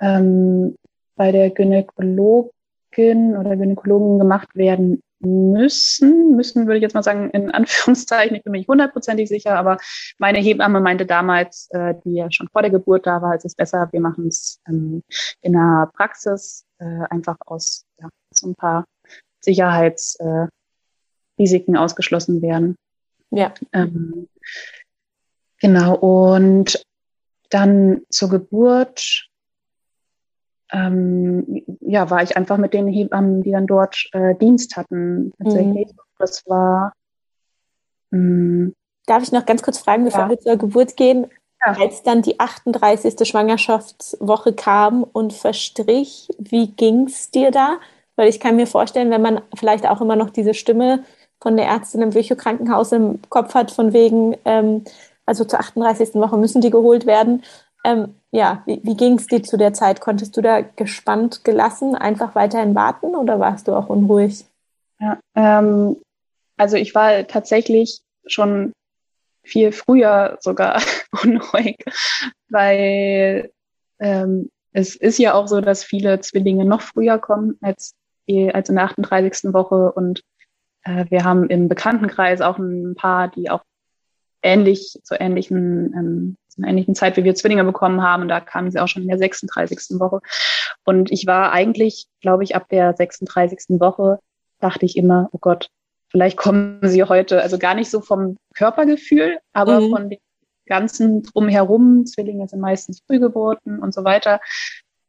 B: ähm, bei der Gynäkologin oder Gynäkologen gemacht werden müssen. Müssen würde ich jetzt mal sagen, in Anführungszeichen, ich bin mir nicht hundertprozentig sicher, aber meine Hebamme meinte damals, äh, die ja schon vor der Geburt da war, es ist besser, wir machen es ähm, in der Praxis, äh, einfach aus ja, so ein paar Sicherheits, äh, ausgeschlossen werden.
A: Ja.
B: Ähm, genau. Und dann zur Geburt, ähm, ja, war ich einfach mit den Hebammen, die dann dort äh, Dienst hatten. Tatsächlich. Mhm. Das war.
A: Mh, mm, Darf ich noch ganz kurz fragen, bevor ja. wir zur Geburt gehen? Ja. Als dann die 38. Schwangerschaftswoche kam und verstrich, wie ging's dir da? Weil ich kann mir vorstellen, wenn man vielleicht auch immer noch diese Stimme von der Ärztin im Virchow-Krankenhaus im Kopf hat, von wegen, ähm, also zur 38. Woche müssen die geholt werden. Ähm, ja, wie, wie ging es dir zu der Zeit? Konntest du da gespannt gelassen einfach weiterhin warten oder warst du auch unruhig?
B: Ja, ähm, also ich war tatsächlich schon viel früher sogar [laughs] unruhig, weil ähm, es ist ja auch so, dass viele Zwillinge noch früher kommen als, als in der 38. Woche und äh, wir haben im Bekanntenkreis auch ein paar, die auch ähnlich zur ähnlichen, ähm, zur ähnlichen Zeit, wie wir Zwillinge bekommen haben. Und da kamen sie auch schon in der 36. Woche. Und ich war eigentlich, glaube ich, ab der 36. Woche dachte ich immer, oh Gott, vielleicht kommen sie heute, also gar nicht so vom Körpergefühl, aber mhm. von dem ganzen drumherum. Zwillinge sind meistens Frühgeburten und so weiter.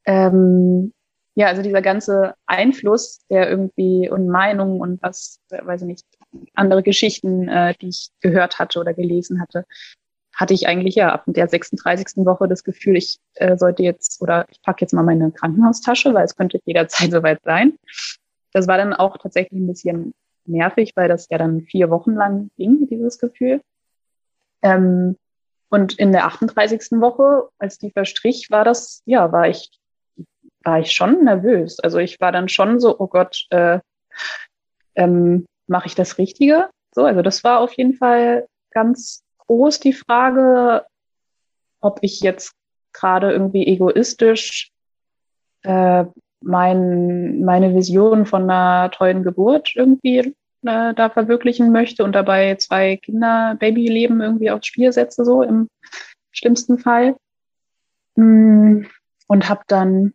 B: Ähm, ja, also dieser ganze Einfluss, der irgendwie und Meinungen und was, weiß ich nicht, andere Geschichten, äh, die ich gehört hatte oder gelesen hatte, hatte ich eigentlich ja ab der 36. Woche das Gefühl, ich äh, sollte jetzt oder ich packe jetzt mal meine Krankenhaustasche, weil es könnte jederzeit [laughs] soweit sein. Das war dann auch tatsächlich ein bisschen nervig, weil das ja dann vier Wochen lang ging, dieses Gefühl. Ähm, und in der 38. Woche, als die verstrich, war das, ja, war ich, war ich schon nervös. Also ich war dann schon so, oh Gott, äh, ähm, mache ich das Richtige? So, also das war auf jeden Fall ganz groß die Frage, ob ich jetzt gerade irgendwie egoistisch äh, mein, meine Vision von einer tollen Geburt irgendwie äh, da verwirklichen möchte und dabei zwei Kinder, Babyleben irgendwie aufs Spiel setze, so im schlimmsten Fall. Mm, und habe dann,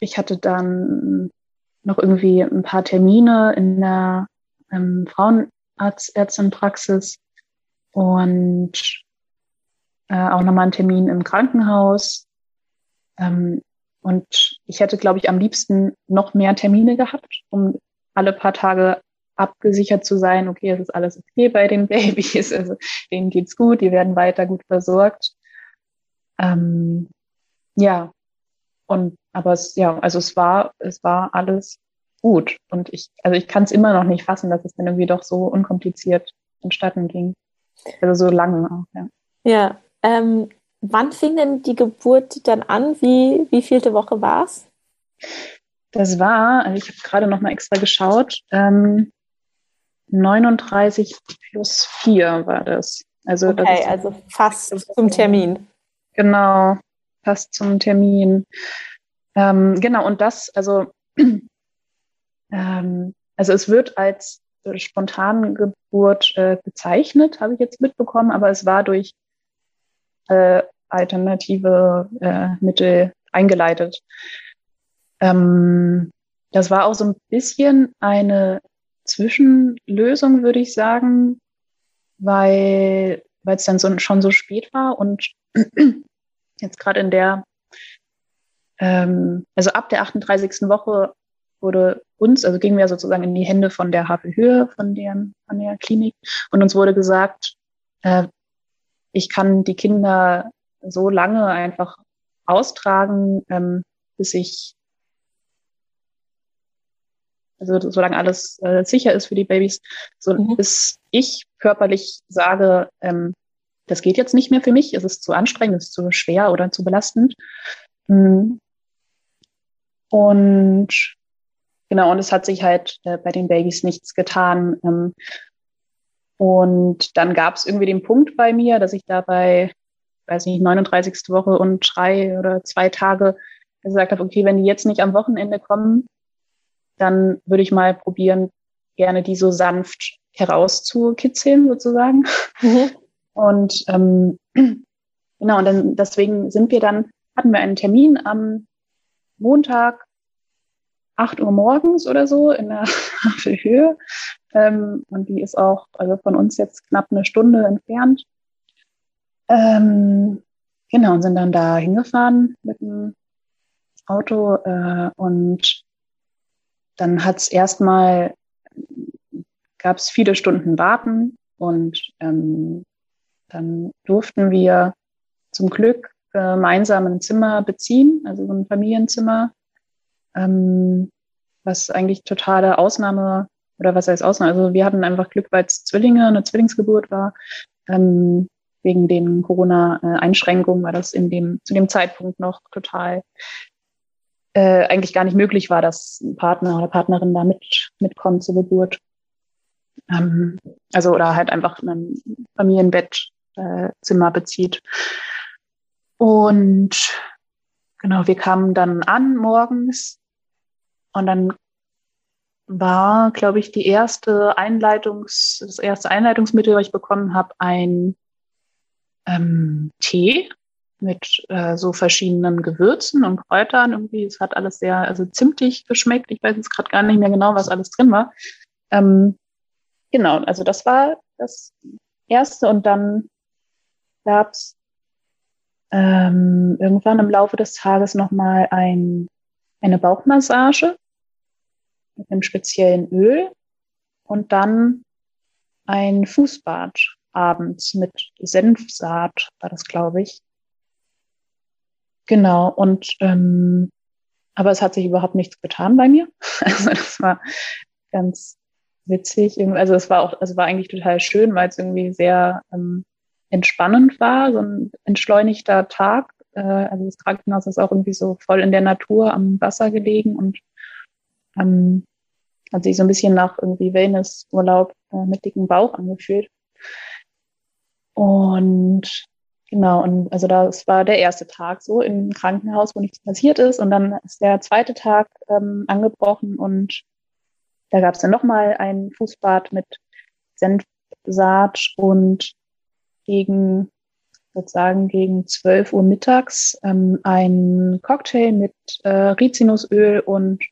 B: ich hatte dann noch irgendwie ein paar Termine in der ähm, Frauenarztärztinpraxis und äh, auch nochmal einen Termin im Krankenhaus. Ähm, und ich hätte, glaube ich, am liebsten noch mehr Termine gehabt, um alle paar Tage abgesichert zu sein, okay, es ist alles okay bei den [laughs] Babys, also denen geht's gut, die werden weiter gut versorgt. Ähm, ja, und aber es, ja, also es war, es war alles gut. Und ich, also ich kann es immer noch nicht fassen, dass es dann irgendwie doch so unkompliziert entstanden ging. Also so lange auch, ja.
A: Ja. Ähm, wann fing denn die Geburt dann an? Wie, wie vielte Woche war es?
B: Das war, also ich habe gerade noch mal extra geschaut, ähm, 39 plus 4 war das.
A: Also, okay, das also fast zum Termin.
B: Genau, fast zum Termin. Ähm, genau, und das, also, [clears throat] ähm, also es wird als Spontangeburt äh, bezeichnet, habe ich jetzt mitbekommen, aber es war durch äh, alternative äh, Mittel eingeleitet. Ähm, das war auch so ein bisschen eine Zwischenlösung, würde ich sagen, weil weil es dann so, schon so spät war und jetzt gerade in der, ähm, also ab der 38. Woche wurde uns, also gingen wir sozusagen in die Hände von der Havelhöhe, von deren, von der Klinik, und uns wurde gesagt, äh, ich kann die Kinder so lange einfach austragen, ähm, bis ich, also solange alles äh, sicher ist für die Babys, so mhm. bis ich körperlich sage, ähm, das geht jetzt nicht mehr für mich, es ist zu anstrengend, es ist zu schwer oder zu belastend. Mhm. Und Genau, und es hat sich halt äh, bei den Babys nichts getan. Ähm, und dann gab es irgendwie den Punkt bei mir, dass ich dabei, weiß nicht, 39. Woche und drei oder zwei Tage gesagt habe, okay, wenn die jetzt nicht am Wochenende kommen, dann würde ich mal probieren, gerne die so sanft herauszukitzeln sozusagen. Mhm. Und ähm, [clears throat] genau, und dann deswegen sind wir dann, hatten wir einen Termin am Montag 8 Uhr morgens oder so in der [laughs] Havelhöhe. Ähm, und die ist auch also von uns jetzt knapp eine Stunde entfernt. Ähm, genau, und sind dann da hingefahren mit dem Auto äh, und dann hat es erstmal, gab es viele Stunden Warten und ähm, dann durften wir zum Glück gemeinsam ein Zimmer beziehen, also so ein Familienzimmer ähm, was eigentlich totale Ausnahme oder was heißt Ausnahme? Also wir hatten einfach Glück, weil es Zwillinge, eine Zwillingsgeburt war. Ähm, wegen den Corona-Einschränkungen war das in dem, zu dem Zeitpunkt noch total äh, eigentlich gar nicht möglich war, dass ein Partner oder Partnerin da mit, mitkommt zur Geburt. Ähm, also oder halt einfach ein Familienbettzimmer äh, bezieht. Und genau, wir kamen dann an morgens und dann war, glaube ich, die erste Einleitungs, das erste Einleitungsmittel, was ich bekommen habe, ein ähm, Tee mit äh, so verschiedenen Gewürzen und Kräutern. Irgendwie, es hat alles sehr, also zimtig geschmeckt. Ich weiß jetzt gerade gar nicht mehr genau, was alles drin war. Ähm, genau, also das war das erste und dann gab es ähm, irgendwann im Laufe des Tages nochmal ein eine Bauchmassage mit einem speziellen Öl und dann ein Fußbad abends mit Senfsaat, war das, glaube ich. Genau, und ähm, aber es hat sich überhaupt nichts getan bei mir. [laughs] Also das war ganz witzig. Also es war auch, also war eigentlich total schön, weil es irgendwie sehr ähm, entspannend war, so ein entschleunigter Tag. Äh, also das Krankenhaus ist auch irgendwie so voll in der Natur am Wasser gelegen und ähm, hat sich so ein bisschen nach irgendwie Wellnessurlaub äh, mit dicken Bauch angefühlt. Und genau, und also das war der erste Tag so im Krankenhaus, wo nichts passiert ist. Und dann ist der zweite Tag ähm, angebrochen und da gab es dann nochmal ein Fußbad mit Senfsaat und gegen sozusagen gegen 12 Uhr mittags ähm, ein Cocktail mit äh, Rizinusöl und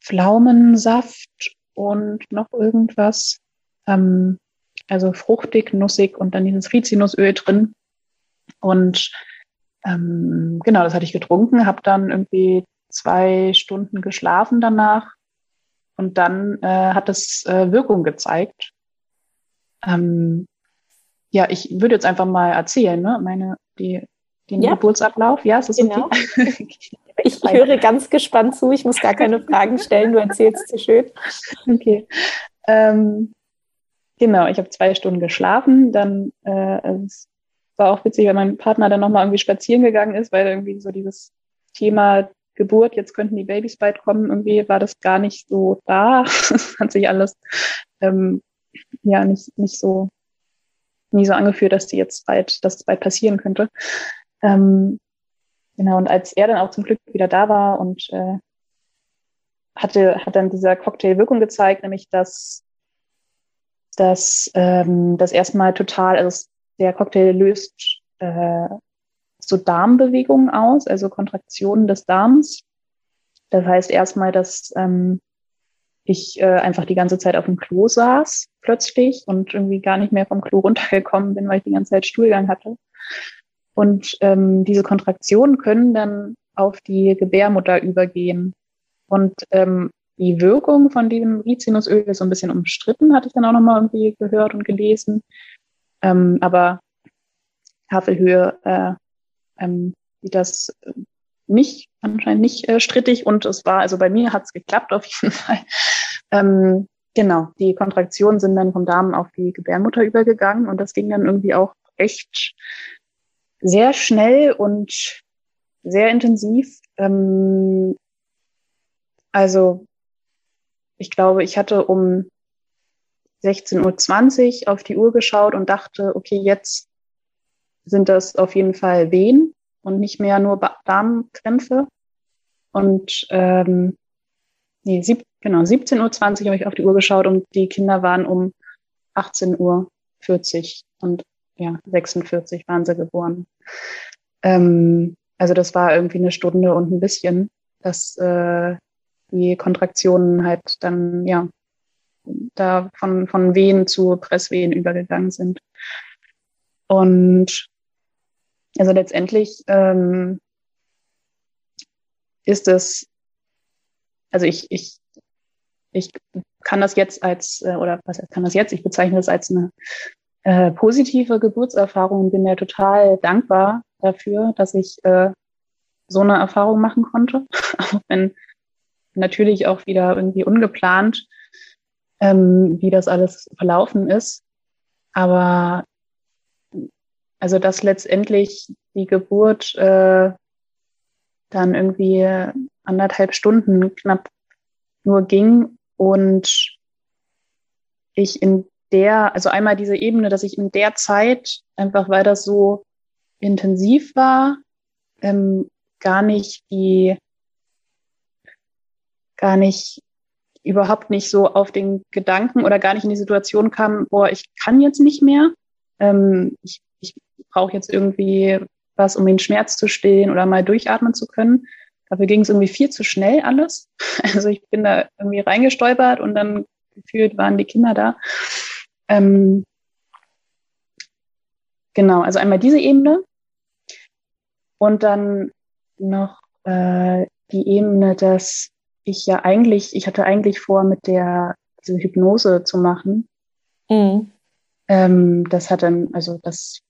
B: Pflaumensaft und noch irgendwas. Ähm, also fruchtig, nussig und dann dieses Rizinusöl drin. Und ähm, genau, das hatte ich getrunken, habe dann irgendwie zwei Stunden geschlafen danach und dann äh, hat es äh, Wirkung gezeigt. Ähm, ja, ich würde jetzt einfach mal erzählen, ne? Meine, die, den ja. Geburtsablauf. Ja, ist das genau. [laughs] okay?
A: ich höre ganz gespannt zu. Ich muss gar keine Fragen stellen. Du erzählst so schön.
B: Okay. Ähm, genau, ich habe zwei Stunden geschlafen. Dann äh, es war auch witzig, weil mein Partner dann nochmal irgendwie spazieren gegangen ist, weil irgendwie so dieses Thema Geburt, jetzt könnten die Babys bald kommen, irgendwie war das gar nicht so da. das [laughs] hat sich alles ähm, ja nicht, nicht so nie so angefühlt, dass die jetzt bald, dass es bald passieren könnte. Ähm, genau, und als er dann auch zum Glück wieder da war und äh, hatte, hat dann dieser Cocktail Wirkung gezeigt, nämlich dass, dass ähm, das erstmal total, also der Cocktail löst äh, so Darmbewegungen aus, also Kontraktionen des Darms. Das heißt erstmal, dass ähm, ich äh, einfach die ganze Zeit auf dem Klo saß plötzlich und irgendwie gar nicht mehr vom Klo runtergekommen bin, weil ich die ganze Zeit Stuhlgang hatte. Und ähm, diese Kontraktionen können dann auf die Gebärmutter übergehen. Und ähm, die Wirkung von diesem Rizinusöl ist so ein bisschen umstritten, hatte ich dann auch nochmal irgendwie gehört und gelesen. Ähm, aber Havelhöhe äh, ähm, sieht das nicht, anscheinend nicht äh, strittig und es war, also bei mir hat es geklappt auf jeden [laughs] Fall. Ähm, genau, die Kontraktionen sind dann vom Darm auf die Gebärmutter übergegangen und das ging dann irgendwie auch echt sehr schnell und sehr intensiv. Ähm, also ich glaube, ich hatte um 16.20 Uhr auf die Uhr geschaut und dachte, okay, jetzt sind das auf jeden Fall Wehen und nicht mehr nur Darmkrämpfe. Und ähm, nee, sieb, genau, 17.20 Uhr habe ich auf die Uhr geschaut und die Kinder waren um 18.40 Uhr und ja, 46 waren sie geboren. Ähm, also das war irgendwie eine Stunde und ein bisschen, dass äh, die Kontraktionen halt dann, ja, da von, von Wehen zu Presswehen übergegangen sind. Und also letztendlich ähm, ist es, also ich, ich, ich kann das jetzt als, äh, oder was kann das jetzt, ich bezeichne das als eine äh, positive Geburtserfahrung und bin ja total dankbar dafür, dass ich äh, so eine Erfahrung machen konnte, [laughs] auch wenn natürlich auch wieder irgendwie ungeplant, ähm, wie das alles verlaufen ist. Aber also dass letztendlich die Geburt äh, dann irgendwie anderthalb Stunden knapp nur ging und ich in der, also einmal diese Ebene, dass ich in der Zeit, einfach weil das so intensiv war, ähm, gar nicht die, gar nicht, überhaupt nicht so auf den Gedanken oder gar nicht in die Situation kam, boah, ich kann jetzt nicht mehr. Ähm, ich brauche jetzt irgendwie was, um den Schmerz zu stillen oder mal durchatmen zu können. Dafür ging es irgendwie viel zu schnell alles. [laughs] Also ich bin da irgendwie reingestolpert und dann gefühlt waren die Kinder da. Ähm, genau, also einmal diese Ebene und dann noch äh, die Ebene, dass ich ja eigentlich, ich hatte eigentlich vor, mit der diese Hypnose zu machen. Mhm. Ähm, das hat dann, also das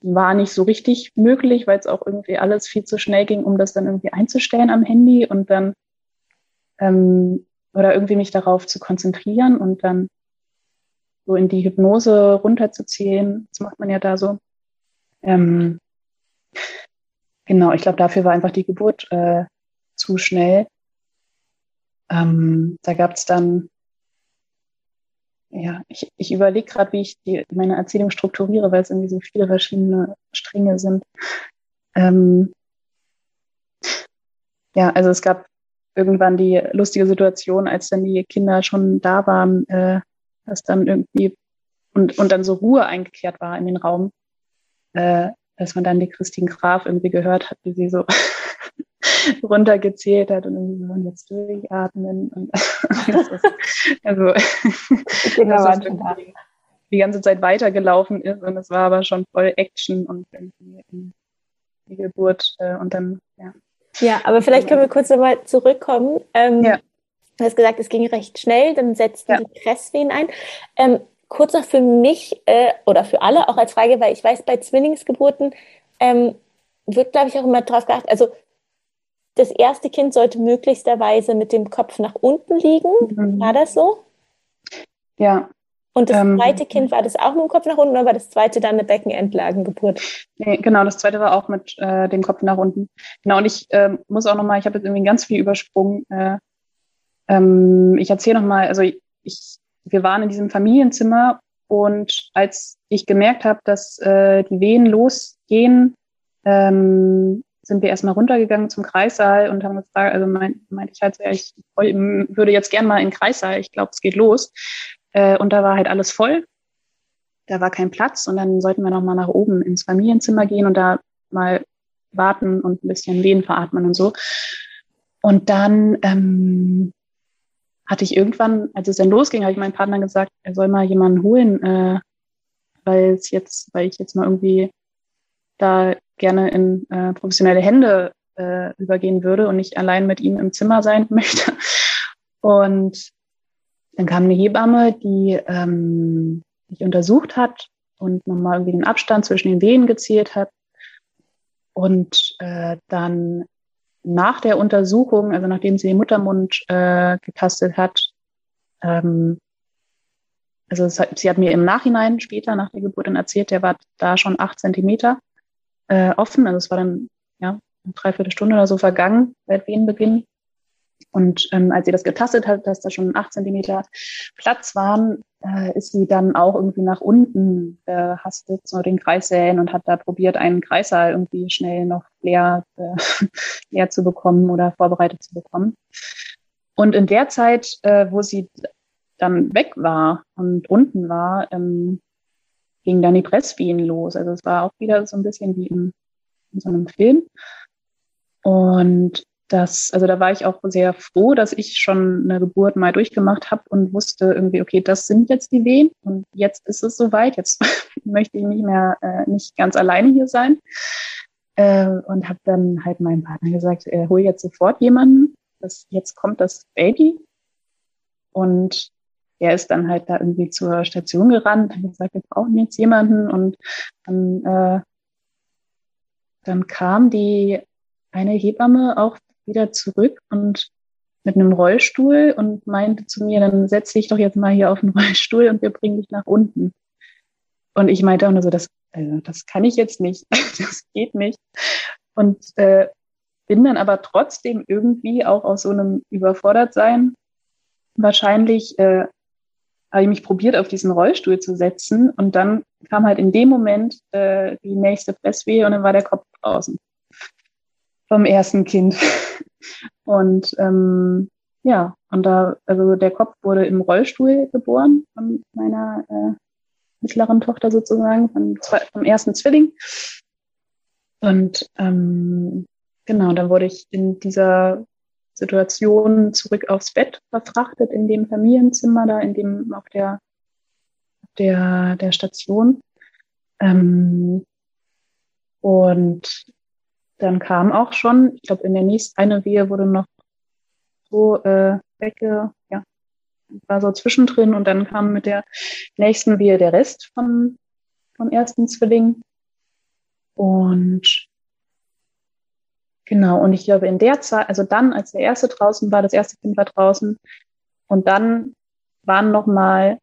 B: war nicht so richtig möglich, weil es auch irgendwie alles viel zu schnell ging, um das dann irgendwie einzustellen am Handy und dann ähm, oder irgendwie mich darauf zu konzentrieren und dann so in die Hypnose runterzuziehen. Das macht man ja da so. Ähm, genau, ich glaube, dafür war einfach die Geburt äh, zu schnell. Ähm, da gab es dann, ja, ich, ich überlege gerade, wie ich die, meine Erzählung strukturiere, weil es irgendwie so viele verschiedene Stränge sind. Ähm, ja, also es gab irgendwann die lustige Situation, als dann die Kinder schon da waren, äh, dass dann irgendwie und, und dann so Ruhe eingekehrt war in den Raum, äh, dass man dann die Christine Graf irgendwie gehört hat, wie sie so [laughs] runtergezählt hat und irgendwie so, und jetzt durchatmen. Und [laughs] also, [laughs] genau, dass das die ganze Zeit weitergelaufen ist und es war aber schon voll Action und irgendwie die Geburt äh, und dann, ja.
A: Ja, aber vielleicht können wir kurz nochmal zurückkommen. Ähm, ja. Du hast gesagt, es ging recht schnell, dann setzten ja. die Presswehen ein. Ähm, kurz noch für mich äh, oder für alle auch als Frage, weil ich weiß, bei Zwillingsgeburten ähm, wird, glaube ich, auch immer darauf geachtet, also das erste Kind sollte möglichsterweise mit dem Kopf nach unten liegen. Mhm. War das so?
B: Ja.
A: Und das ähm, zweite Kind, war das auch mit dem Kopf nach unten oder war das zweite dann eine Beckenendlagengeburt?
B: Nee, genau, das zweite war auch mit äh, dem Kopf nach unten. Genau, und ich äh, muss auch nochmal, ich habe jetzt irgendwie ganz viel übersprungen. Äh, ähm, ich erzähle nochmal, also ich, wir waren in diesem Familienzimmer und als ich gemerkt habe, dass äh, die Wehen losgehen, ähm, sind wir erstmal runtergegangen zum Kreissaal und haben gefragt, also meinte mein ich halt, ja, ich würde jetzt gern mal in den Kreissaal, ich glaube, es geht los. Äh, und da war halt alles voll. Da war kein Platz und dann sollten wir nochmal nach oben ins Familienzimmer gehen und da mal warten und ein bisschen Wehen veratmen und so. Und dann ähm, hatte ich irgendwann, als es dann losging, habe ich meinem Partner gesagt, er soll mal jemanden holen, äh, weil es jetzt, weil ich jetzt mal irgendwie da gerne in äh, professionelle Hände äh, übergehen würde und nicht allein mit ihm im Zimmer sein [laughs] möchte. Und dann kam eine Hebamme, die ähm, mich untersucht hat und nochmal irgendwie den Abstand zwischen den Wehen gezählt hat. Und äh, dann nach der Untersuchung, also nachdem sie den Muttermund äh, getastet hat, ähm, also hat, sie hat mir im Nachhinein später nach der Geburt dann erzählt, der war da schon acht Zentimeter äh, offen. Also es war dann ja eine Dreiviertelstunde oder so vergangen seit Wehenbeginn. Und ähm, als sie das getastet hat, dass da schon acht Zentimeter Platz waren, äh, ist sie dann auch irgendwie nach unten gehastet, so den Kreissälen und hat da probiert, einen Kreissaal irgendwie schnell noch leer, äh, [laughs] leer zu bekommen oder vorbereitet zu bekommen. Und in der Zeit, äh, wo sie dann weg war und unten war, ähm, ging dann die Presswehen los. Also es war auch wieder so ein bisschen wie in, in so einem Film. Und das, also da war ich auch sehr froh, dass ich schon eine Geburt mal durchgemacht habe und wusste irgendwie, okay, das sind jetzt die Wehen und jetzt ist es soweit. Jetzt [laughs] möchte ich nicht mehr äh, nicht ganz alleine hier sein. Äh, und habe dann halt meinem Partner gesagt, äh, hol jetzt sofort jemanden. Das, jetzt kommt das Baby. Und er ist dann halt da irgendwie zur Station gerannt, hat gesagt, wir brauchen jetzt jemanden und dann, äh, dann kam die eine Hebamme auch wieder zurück und mit einem Rollstuhl und meinte zu mir, dann setz dich doch jetzt mal hier auf den [laughs] Rollstuhl und wir bringen dich nach unten. Und ich meinte auch nur so, das, also, das kann ich jetzt nicht, [laughs] das geht nicht. Und äh, bin dann aber trotzdem irgendwie auch aus so einem Überfordertsein wahrscheinlich äh, habe ich mich probiert, auf diesen Rollstuhl zu setzen und dann kam halt in dem Moment äh, die nächste Presswehe und dann war der Kopf draußen vom ersten Kind. [laughs] Und ähm, ja, und da, also der Kopf wurde im Rollstuhl geboren von meiner äh, mittleren Tochter sozusagen, vom, vom ersten Zwilling. Und ähm, genau, dann wurde ich in dieser Situation zurück aufs Bett verfrachtet in dem Familienzimmer da, in dem auf der der der Station. Ähm, und dann kam auch schon, ich glaube, in der nächsten eine Wehe wurde noch so äh, wegge, ja, war so zwischendrin und dann kam mit der nächsten Wehe der Rest vom, vom ersten Zwilling. Und genau, und ich glaube, in der Zeit, also dann, als der erste draußen war, das erste Kind war draußen, und dann waren noch mal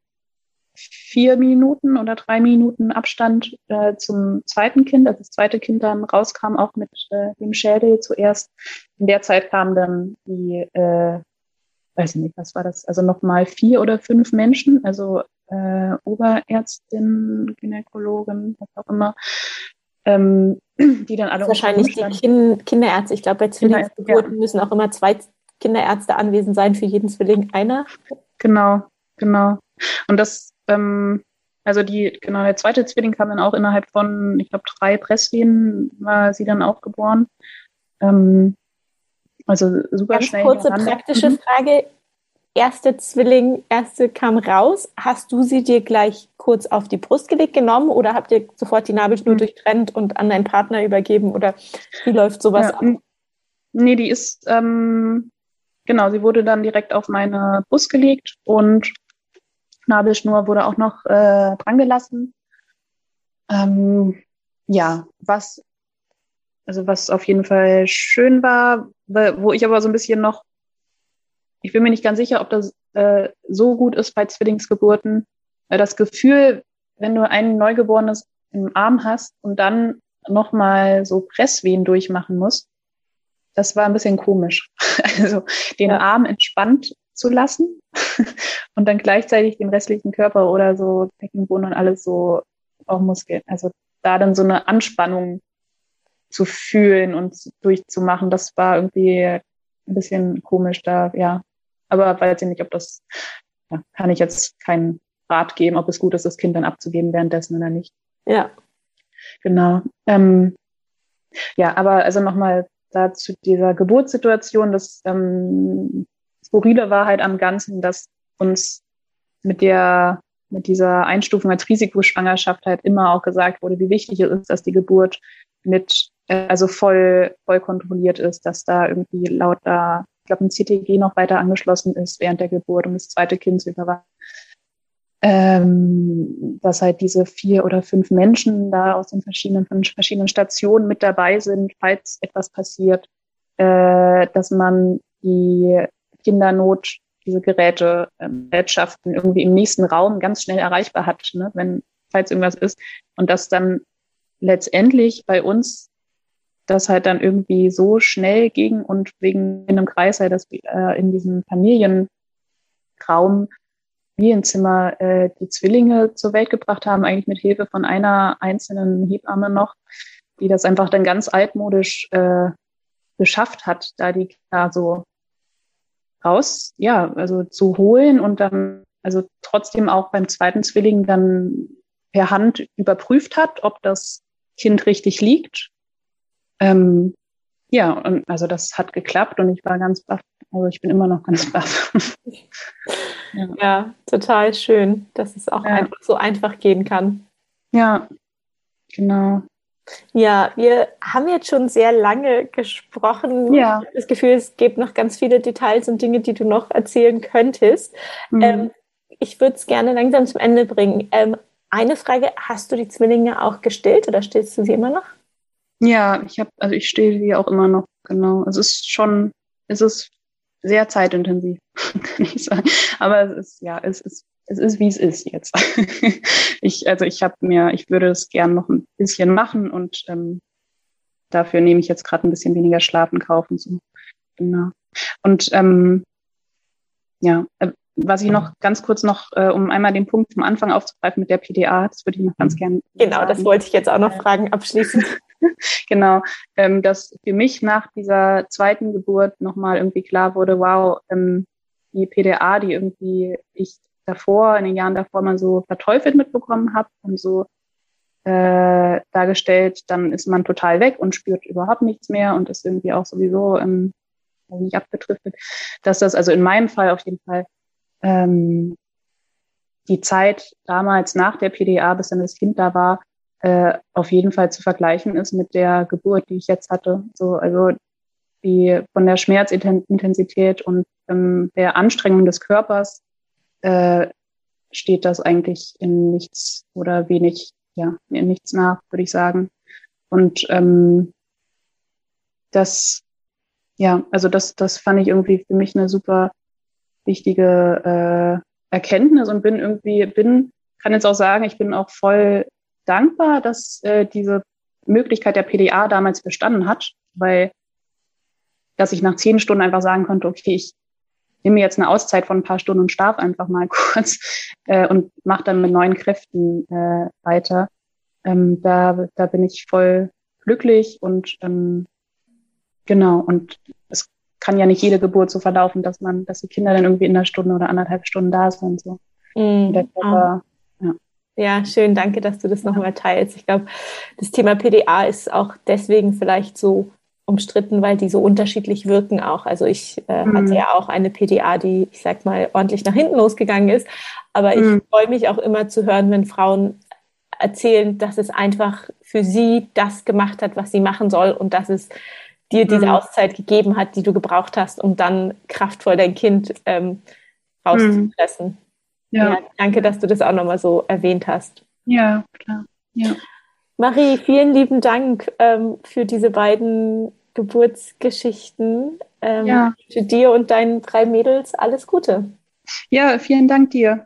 B: vier Minuten oder drei Minuten Abstand äh, zum zweiten Kind, als das zweite Kind dann rauskam, auch mit äh, dem Schädel zuerst. In der Zeit kamen dann die, äh, weiß ich nicht, was war das, also nochmal vier oder fünf Menschen, also äh, Oberärztin, Gynäkologin, was auch immer, ähm, [clears throat] die dann alle
A: wahrscheinlich die kind Kinderärzte. Ich glaube, bei Zwillingsgeburten ja. müssen auch immer zwei Kinderärzte anwesend sein, für jeden Zwilling einer.
B: Genau, genau. Und das ähm, also die, genau, der zweite Zwilling kam dann auch innerhalb von, ich glaube, drei Presswehen war sie dann auch geboren. Ähm, also super
A: Ganz
B: schnell.
A: Kurze praktische mhm. Frage. Erste Zwilling, erste kam raus. Hast du sie dir gleich kurz auf die Brust gelegt genommen oder habt ihr sofort die Nabelschnur mhm. durchtrennt und an deinen Partner übergeben oder wie läuft sowas ja, ab?
B: Nee, die ist, ähm, genau, sie wurde dann direkt auf meine Brust gelegt und Nabelschnur wurde auch noch äh, dran gelassen. Ähm, ja, was, also was auf jeden Fall schön war, wo ich aber so ein bisschen noch, ich bin mir nicht ganz sicher, ob das äh, so gut ist bei Zwillingsgeburten. Weil das Gefühl, wenn du ein Neugeborenes im Arm hast und dann nochmal so Presswehen durchmachen musst, das war ein bisschen komisch. [laughs] Also den ja. Arm entspannt zu lassen [laughs] und dann gleichzeitig den restlichen Körper oder so Beckenboden und alles so auch Muskeln. Also da dann so eine Anspannung zu fühlen und durchzumachen, das war irgendwie ein bisschen komisch da, ja. Aber weiß ich nicht, ob das, ja, kann ich jetzt keinen Rat geben, ob es gut ist, das Kind dann abzugeben währenddessen oder nicht.
A: Ja.
B: Genau. Ähm, ja, aber also nochmal da zu dieser Geburtssituation, das ähm, skurrile Wahrheit am Ganzen, dass uns mit der mit dieser Einstufung als Risikoschwangerschaft halt immer auch gesagt wurde, wie wichtig es ist, dass die Geburt mit äh, also voll voll kontrolliert ist, dass da irgendwie laut da ich glaube ein CTG noch weiter angeschlossen ist während der Geburt, um das zweite Kind zu überwachen. Ähm, dass halt diese vier oder fünf Menschen da aus den verschiedenen von verschiedenen Stationen mit dabei sind, falls etwas passiert, äh, dass man die Kindernot diese Geräte, ähm, Gerätschaften irgendwie im nächsten Raum ganz schnell erreichbar hat, ne, wenn, falls irgendwas ist. Und dass dann letztendlich bei uns das halt dann irgendwie so schnell ging und wegen in einem Kreis halt, dass äh, in diesem Familienraum Familienzimmer äh, die Zwillinge zur Welt gebracht haben, eigentlich mit Hilfe von einer einzelnen Hebamme noch, die das einfach dann ganz altmodisch äh, geschafft hat, da die Kinder so raus, ja, also zu holen und dann, also trotzdem auch beim zweiten Zwilling dann per Hand überprüft hat, ob das Kind richtig liegt. Ähm, ja, und also das hat geklappt und ich war ganz baff. Also ich bin immer noch ganz [laughs] baff.
A: ja. ja. total schön, dass es auch ja. einfach so einfach gehen kann.
B: Ja, genau.
A: Ja, wir haben jetzt schon sehr lange gesprochen. Ja. Ich habe das Gefühl, es gibt noch ganz viele Details und Dinge, die du noch erzählen könntest. Mhm. Ähm, ich würde es gerne langsam zum Ende bringen. Ähm, eine Frage, hast du die Zwillinge auch gestillt oder stillst du sie immer noch?
B: Ja, ich habe, also ich stille sie auch immer noch, genau. Es ist schon, es ist sehr zeitintensiv, [laughs] kann ich sagen. Aber es ist, ja, es ist es ist, wie es ist jetzt. [laughs] ich, also ich habe mir, ich würde es gern noch ein bisschen machen und ähm, dafür nehme ich jetzt gerade ein bisschen weniger Schlaf in Kauf und so. Genau. Und ähm, ja, äh, was ich noch ganz kurz noch, äh, um einmal den Punkt vom Anfang aufzugreifen mit der PDA, das würde ich noch ganz gerne.
A: Genau, sagen. das wollte ich jetzt auch noch fragen abschließend. [laughs] [laughs]
B: genau, ähm, dass für mich nach dieser zweiten Geburt nochmal irgendwie klar wurde, wow, ähm, die PDA, die irgendwie ich davor, in den Jahren davor man so verteufelt mitbekommen habe und so äh, dargestellt, dann ist man total weg und spürt überhaupt nichts mehr und ist irgendwie auch sowieso ähm, nicht abgetriftet, dass das also in meinem Fall auf jeden Fall ähm, die Zeit damals nach der PDA, bis dann das Kind da war, äh, auf jeden Fall zu vergleichen ist mit der Geburt, die ich jetzt hatte. So, also die von der Schmerzintensität und ähm, der Anstrengung des Körpers äh, steht das eigentlich in nichts oder wenig, ja, in nichts nach, würde ich sagen. Und ähm, das, ja, also das, das fand ich irgendwie für mich eine super wichtige äh, Erkenntnis und bin irgendwie, bin, kann jetzt auch sagen, ich bin auch voll dankbar, dass äh, diese Möglichkeit der PDA damals bestanden hat, weil dass ich nach zehn Stunden einfach sagen konnte, okay, ich nehme jetzt eine Auszeit von ein paar Stunden und schlaf einfach mal [laughs] kurz äh, und mache dann mit neuen Kräften äh, weiter. Ähm, da, da bin ich voll glücklich und ähm, genau, und es kann ja nicht jede Geburt so verlaufen, dass man, dass die Kinder dann irgendwie in einer Stunde oder anderthalb Stunden da sind. So. Mm, der
A: Körper, ja. schön, danke, dass du das nochmal teilst. Ich glaube, das Thema PDA ist auch deswegen vielleicht so umstritten, weil die so unterschiedlich wirken auch. Also ich äh, mhm. hatte ja auch eine PDA, die, ich sag mal, ordentlich nach hinten losgegangen ist. Aber mhm. ich freue mich auch immer zu hören, wenn Frauen erzählen, dass es einfach für sie das gemacht hat, was sie machen soll und dass es dir diese mhm. Auszeit gegeben hat, die du gebraucht hast, um dann kraftvoll dein Kind ähm, rauszupressen. Ja. ja. Danke, dass du das auch nochmal so erwähnt hast.
B: Ja, klar. Ja.
A: Marie, vielen lieben Dank ähm, für diese beiden Geburtsgeschichten. Ähm, ja. Für dir und deinen drei Mädels alles Gute.
B: Ja, vielen Dank dir.